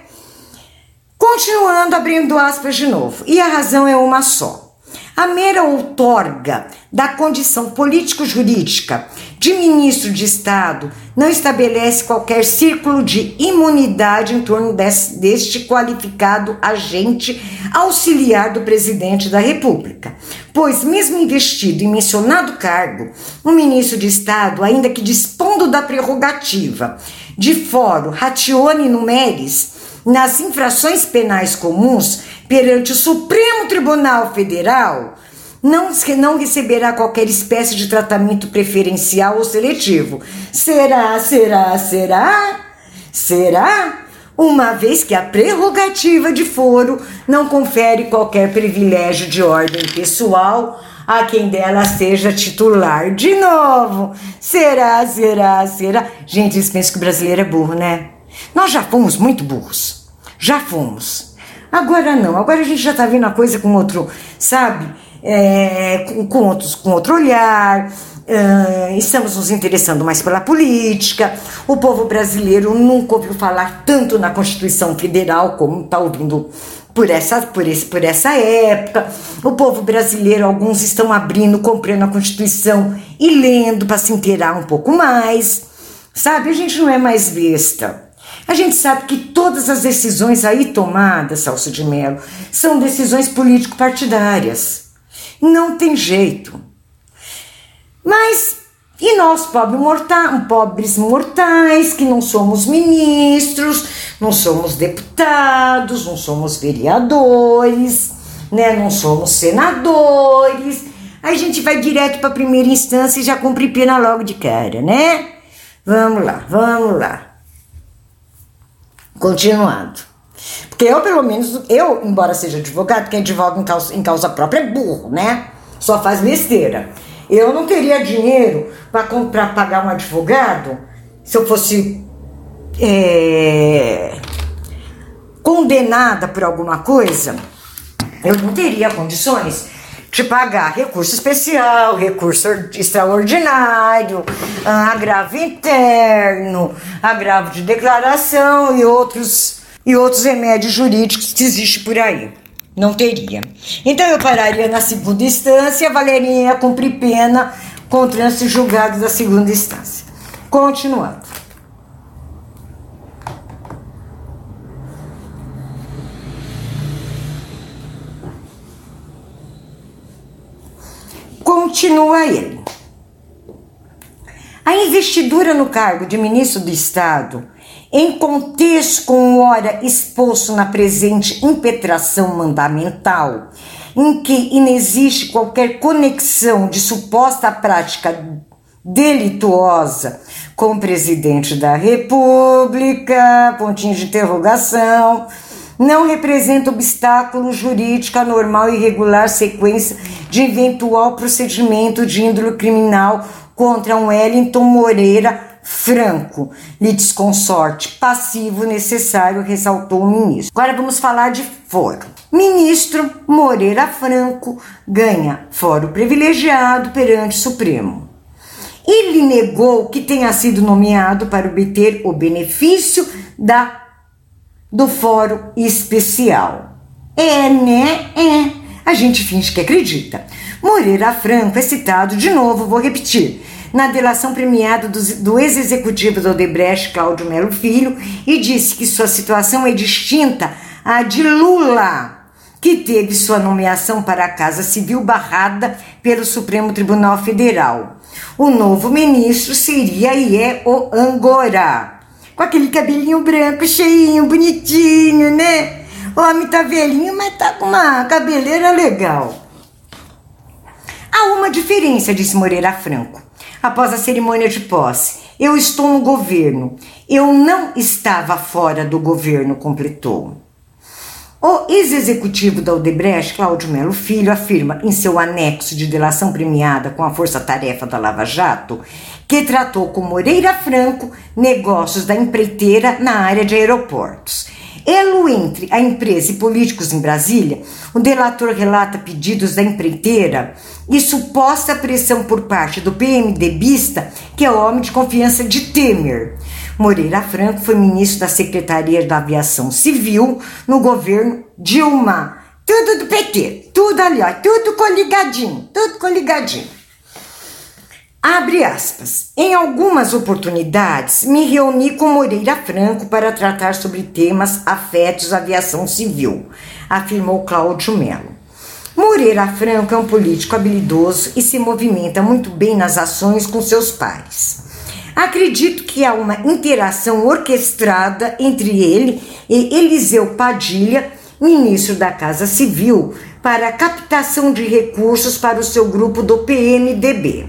Continuando abrindo aspas de novo. E a razão é uma só. A mera outorga da condição político-jurídica de ministro de Estado não estabelece qualquer círculo de imunidade em torno desse, deste qualificado agente auxiliar do presidente da República. Pois, mesmo investido em mencionado cargo, um ministro de Estado, ainda que dispondo da prerrogativa de foro ratione numeris nas infrações penais comuns, perante o Supremo Tribunal Federal, não, não receberá qualquer espécie de tratamento preferencial ou seletivo. Será, será, será? Será? Uma vez que a prerrogativa de foro não confere qualquer privilégio de ordem pessoal a quem dela seja titular. De novo, será, será, será? Gente, eles pensam que o brasileiro é burro, né? Nós já fomos muito burros. Já fomos. Agora não, agora a gente já está vendo a coisa com outro, sabe? É, com, com, outros, com outro olhar, uh, estamos nos interessando mais pela política. O povo brasileiro nunca ouviu falar tanto na Constituição Federal como está ouvindo por essa, por, esse, por essa época. O povo brasileiro, alguns estão abrindo, comprando a Constituição e lendo para se inteirar um pouco mais. Sabe, a gente não é mais besta. A gente sabe que todas as decisões aí tomadas, Celso de Mello, são decisões político-partidárias. Não tem jeito. Mas e nós, pobre morta pobres mortais, que não somos ministros, não somos deputados, não somos vereadores, né? não somos senadores, a gente vai direto para a primeira instância e já cumpre pena logo de cara, né? Vamos lá, vamos lá. Continuando. Porque eu, pelo menos, eu, embora seja advogado, quem advoga em causa, em causa própria é burro, né? Só faz besteira. Eu não teria dinheiro para pagar um advogado se eu fosse é, condenada por alguma coisa. Eu não teria condições de pagar recurso especial, recurso extraordinário, agravo interno, agravo de declaração e outros, e outros remédios jurídicos que existem por aí. Não teria. Então eu pararia na segunda instância, a Valerinha ia cumprir pena com o trânsito julgado da segunda instância. Continuando. Continua ele. A investidura no cargo de ministro do Estado, em contexto com o ora exposto na presente impetração mandamental, em que inexiste qualquer conexão de suposta prática delituosa com o presidente da República, pontinho de interrogação, não representa obstáculo jurídico à normal e regular sequência de eventual procedimento de índole criminal contra um Wellington Moreira Franco, litisconsorte passivo necessário, ressaltou o ministro. Agora vamos falar de foro. Ministro Moreira Franco ganha foro privilegiado perante o Supremo. Ele negou que tenha sido nomeado para obter o benefício da do fórum especial. É, né? É. A gente finge que acredita. Moreira Franco é citado de novo, vou repetir, na delação premiada do, do ex-executivo do Odebrecht, Cláudio Melo Filho, e disse que sua situação é distinta à de Lula, que teve sua nomeação para a Casa Civil barrada pelo Supremo Tribunal Federal. O novo ministro seria e é o Angora com aquele cabelinho branco, cheinho, bonitinho, né? O homem tá velhinho, mas tá com uma cabeleira legal. Há uma diferença, disse Moreira Franco, após a cerimônia de posse. Eu estou no governo. Eu não estava fora do governo, completou. O ex-executivo da Odebrecht, Cláudio Melo Filho, afirma em seu anexo de delação premiada com a força-tarefa da Lava Jato que tratou com Moreira Franco negócios da empreiteira na área de aeroportos. Elo entre a empresa e políticos em Brasília, o delator relata pedidos da empreiteira e suposta pressão por parte do PMDBista, que é o homem de confiança de Temer. Moreira Franco foi ministro da Secretaria da Aviação Civil no governo Dilma. Tudo do PT, tudo ali, ó, tudo coligadinho, tudo coligadinho. Abre aspas. Em algumas oportunidades, me reuni com Moreira Franco para tratar sobre temas afetos à aviação civil, afirmou Cláudio Melo. Moreira Franco é um político habilidoso e se movimenta muito bem nas ações com seus pares. Acredito que há uma interação orquestrada entre ele e Eliseu Padilha, ministro da Casa Civil, para a captação de recursos para o seu grupo do PMDB.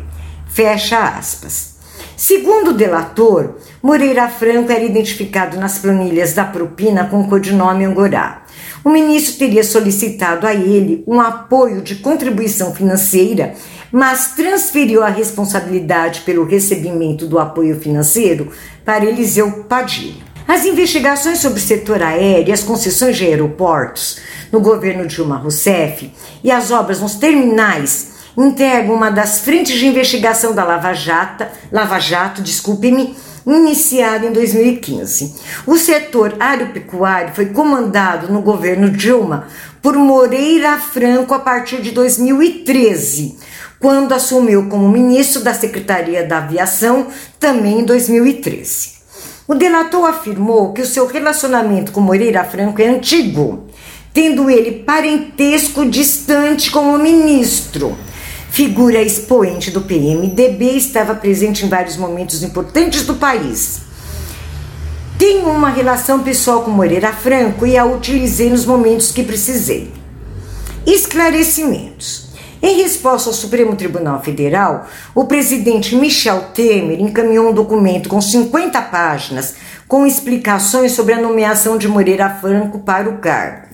Fecha aspas. Segundo o delator, Moreira Franco era identificado nas planilhas da propina com o codinome Angorá. O ministro teria solicitado a ele um apoio de contribuição financeira, mas transferiu a responsabilidade pelo recebimento do apoio financeiro para Eliseu Padilha. As investigações sobre o setor aéreo e as concessões de aeroportos no governo Dilma Rousseff e as obras nos terminais integra uma das frentes de investigação da Lava Jato, Lava Jato, desculpe-me, iniciada em 2015. O setor agropecuário foi comandado no governo Dilma por Moreira Franco a partir de 2013, quando assumiu como ministro da Secretaria da Aviação, também em 2013. O delator afirmou que o seu relacionamento com Moreira Franco é antigo, tendo ele parentesco distante com o ministro figura expoente do PMDB, estava presente em vários momentos importantes do país. Tenho uma relação pessoal com Moreira Franco e a utilizei nos momentos que precisei. Esclarecimentos. Em resposta ao Supremo Tribunal Federal, o presidente Michel Temer encaminhou um documento com 50 páginas com explicações sobre a nomeação de Moreira Franco para o cargo.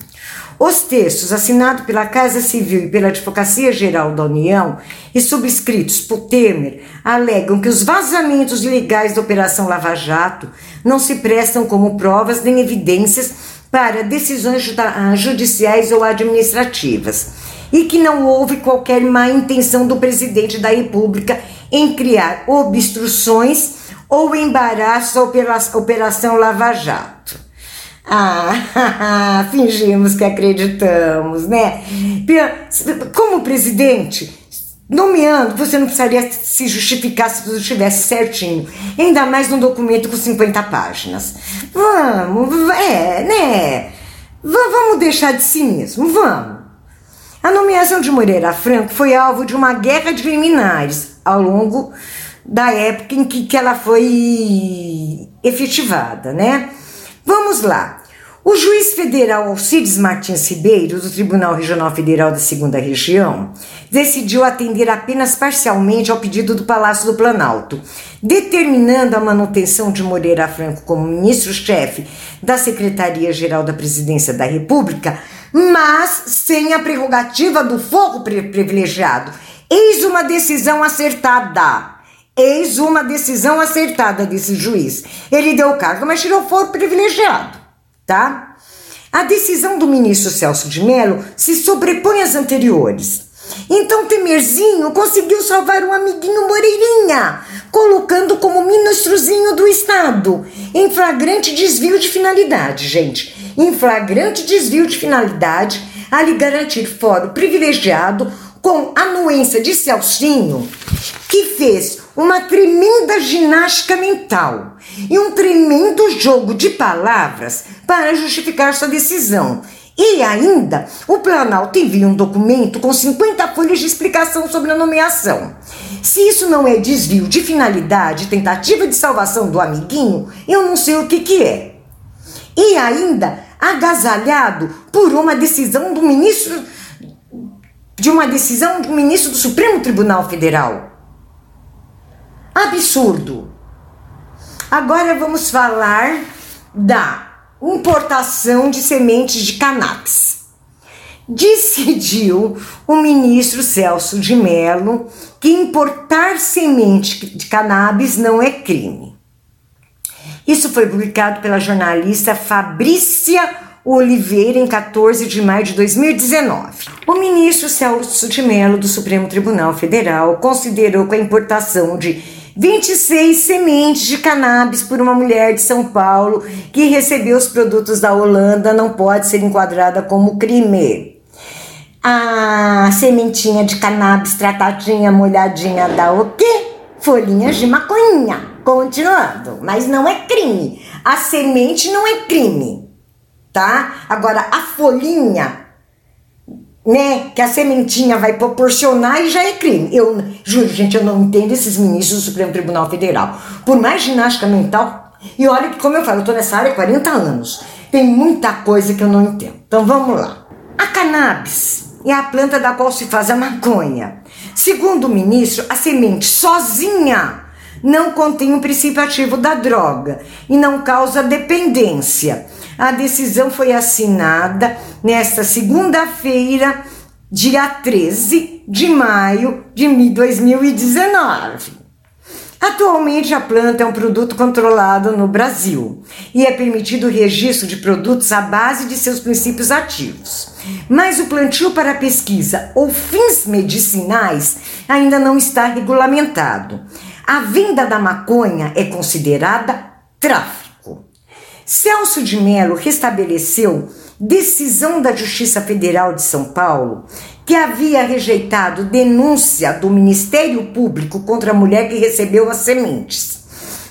Os textos assinados pela Casa Civil e pela Advocacia Geral da União e subscritos por Temer alegam que os vazamentos ilegais da Operação Lava Jato não se prestam como provas nem evidências para decisões judiciais ou administrativas e que não houve qualquer má intenção do presidente da República em criar obstruções ou embaraço à Operação Lava Jato. Ah, fingimos que acreditamos, né? Como presidente, nomeando, você não precisaria se justificar se tudo estivesse certinho. Ainda mais num documento com 50 páginas. Vamos, é, né? V vamos deixar de cinismo, vamos. A nomeação de Moreira Franco foi alvo de uma guerra de liminares ao longo da época em que, que ela foi efetivada, né? Vamos lá. O juiz federal Alcides Martins Ribeiro, do Tribunal Regional Federal da Segunda Região, decidiu atender apenas parcialmente ao pedido do Palácio do Planalto, determinando a manutenção de Moreira Franco como ministro-chefe da Secretaria-Geral da Presidência da República mas sem a prerrogativa do fogo privilegiado. Eis uma decisão acertada. Eis uma decisão acertada desse juiz. Ele deu o cargo, mas tirou o fogo privilegiado, tá? A decisão do ministro Celso de Mello se sobrepõe às anteriores. Então Temerzinho conseguiu salvar um amiguinho Moreirinha, colocando como ministrozinho do Estado, em flagrante desvio de finalidade, gente em flagrante desvio de finalidade a lhe garantir fórum privilegiado com anuência de Celcinho, que fez uma tremenda ginástica mental e um tremendo jogo de palavras para justificar sua decisão. E ainda, o Planalto envia um documento com 50 folhas de explicação sobre a nomeação. Se isso não é desvio de finalidade, tentativa de salvação do amiguinho, eu não sei o que, que é e ainda agasalhado por uma decisão do ministro de uma decisão do ministro do Supremo Tribunal Federal. Absurdo. Agora vamos falar da importação de sementes de cannabis. Decidiu o ministro Celso de Mello que importar semente de cannabis não é crime. Isso foi publicado pela jornalista Fabrícia Oliveira em 14 de maio de 2019. O ministro Celso de Mello do Supremo Tribunal Federal considerou que a importação de 26 sementes de cannabis por uma mulher de São Paulo que recebeu os produtos da Holanda não pode ser enquadrada como crime. A sementinha de cannabis tratadinha, molhadinha dá o quê? Folhinhas de maconha. Continuando, mas não é crime. A semente não é crime, tá? Agora a folhinha, né, que a sementinha vai proporcionar e já é crime. Eu juro, gente, eu não entendo esses ministros do Supremo Tribunal Federal. Por mais ginástica mental, e olha que como eu falo, eu tô nessa área há 40 anos. Tem muita coisa que eu não entendo. Então vamos lá. A cannabis é a planta da qual se faz a maconha. Segundo o ministro, a semente sozinha não contém o princípio ativo da droga e não causa dependência. A decisão foi assinada nesta segunda-feira, dia 13 de maio de 2019. Atualmente, a planta é um produto controlado no Brasil e é permitido o registro de produtos à base de seus princípios ativos. Mas o plantio para pesquisa ou fins medicinais ainda não está regulamentado. A venda da maconha é considerada tráfico. Celso de Mello restabeleceu decisão da Justiça Federal de São Paulo que havia rejeitado denúncia do Ministério Público contra a mulher que recebeu as sementes.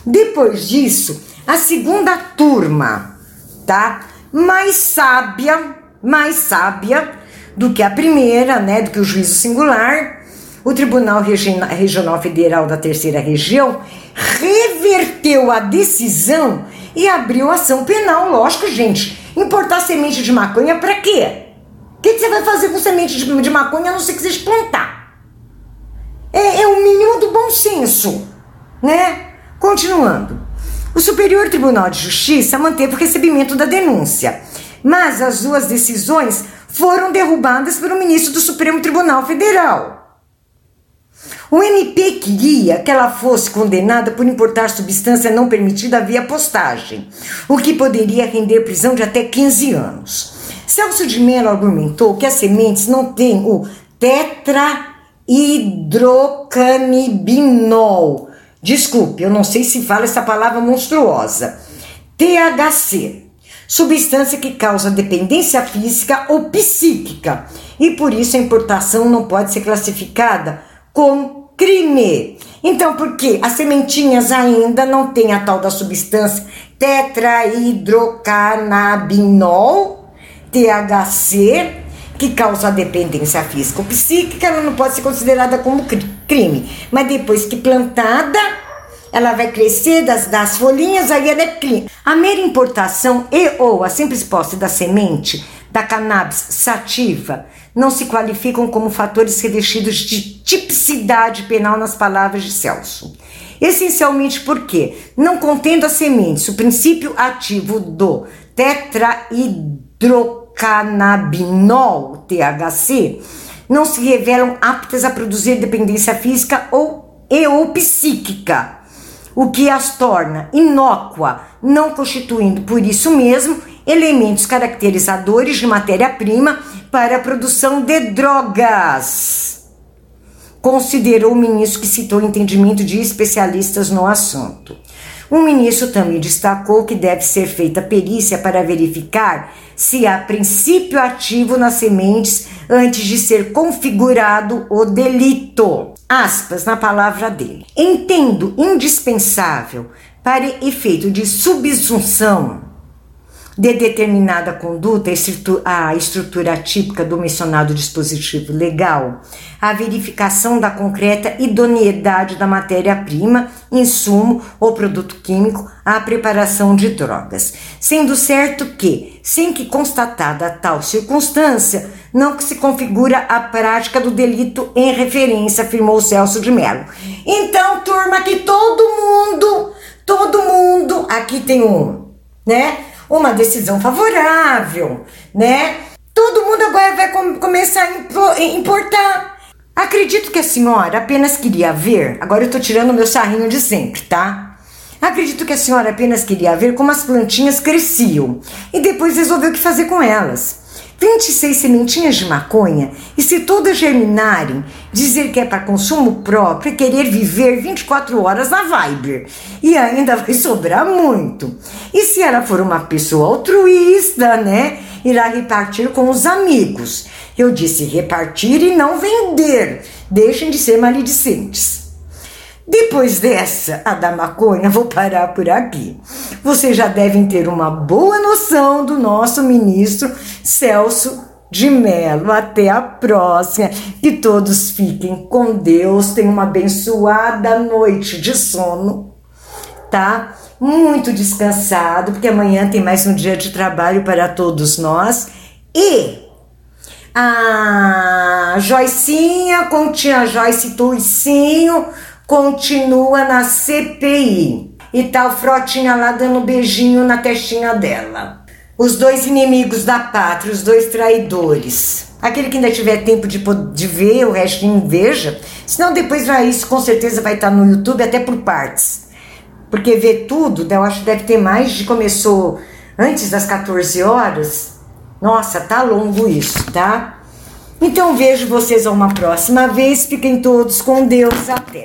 Depois disso, a segunda turma, tá? Mais sábia, mais sábia do que a primeira, né, do que o juízo singular, o Tribunal Regional Federal da Terceira Região reverteu a decisão e abriu ação penal. Lógico, gente. Importar semente de maconha para quê? O que, que, você vai fazer com semente de, de maconha a não ser que você plantar? É, é o mínimo do bom senso, né? Continuando. O Superior Tribunal de Justiça manteve o recebimento da denúncia, mas as duas decisões foram derrubadas pelo ministro do Supremo Tribunal Federal. O MP queria que ela fosse condenada por importar substância não permitida via postagem, o que poderia render prisão de até 15 anos. Celso de Mello argumentou que as sementes não têm o tetrahidrocanibinol. Desculpe, eu não sei se fala essa palavra monstruosa. THC, substância que causa dependência física ou psíquica, e por isso a importação não pode ser classificada como crime. Então, por que as sementinhas ainda não têm a tal da substância tetrahidrocannabinol, THC, que causa dependência física ou psíquica, ela não pode ser considerada como crime. Mas depois que plantada, ela vai crescer das, das folhinhas, aí ela é crime. A mera importação e ou a simples posse da semente da cannabis sativa não se qualificam como fatores revestidos de tipicidade penal nas palavras de Celso. Essencialmente porque, não contendo as sementes o princípio ativo do tetrahidrocannabinol, THC, não se revelam aptas a produzir dependência física ou e ou psíquica, o que as torna inócua, não constituindo por isso mesmo elementos caracterizadores de matéria-prima para a produção de drogas. Considerou o ministro que citou o entendimento de especialistas no assunto. O ministro também destacou que deve ser feita perícia para verificar se há princípio ativo nas sementes antes de ser configurado o delito. Aspas na palavra dele. Entendo indispensável para efeito de subsunção de determinada conduta, a estrutura típica do mencionado dispositivo legal, a verificação da concreta idoneidade da matéria-prima, insumo ou produto químico à preparação de drogas, sendo certo que, sem que constatada tal circunstância, não se configura a prática do delito em referência, afirmou Celso de Mello. Então, turma, que todo mundo, todo mundo, aqui tem um, né? Uma decisão favorável, né? Todo mundo agora vai com começar a importar. Acredito que a senhora apenas queria ver, agora eu tô tirando meu sarrinho de sempre, tá? Acredito que a senhora apenas queria ver como as plantinhas cresciam e depois resolveu o que fazer com elas. 26 sementinhas de maconha e se todas germinarem, dizer que é para consumo próprio é querer viver 24 horas na Viber. E ainda vai sobrar muito. E se ela for uma pessoa altruísta, né? Irá repartir com os amigos. Eu disse repartir e não vender. Deixem de ser maledicentes. Depois dessa, a da maconha, vou parar por aqui. Vocês já devem ter uma boa noção do nosso ministro Celso de Mello. Até a próxima. Que todos fiquem com Deus. Tenham uma abençoada noite de sono, tá? Muito descansado, porque amanhã tem mais um dia de trabalho para todos nós. E a Joicinha, continha Joyce Tuicinho continua na CPI. E tá o Frotinha lá dando um beijinho na testinha dela. Os dois inimigos da pátria, os dois traidores. Aquele que ainda tiver tempo de, de ver, o restinho veja. Senão depois vai isso, com certeza vai estar tá no YouTube, até por partes. Porque ver tudo, eu acho que deve ter mais de começou antes das 14 horas. Nossa, tá longo isso, tá? Então vejo vocês uma próxima vez. Fiquem todos com Deus. Até.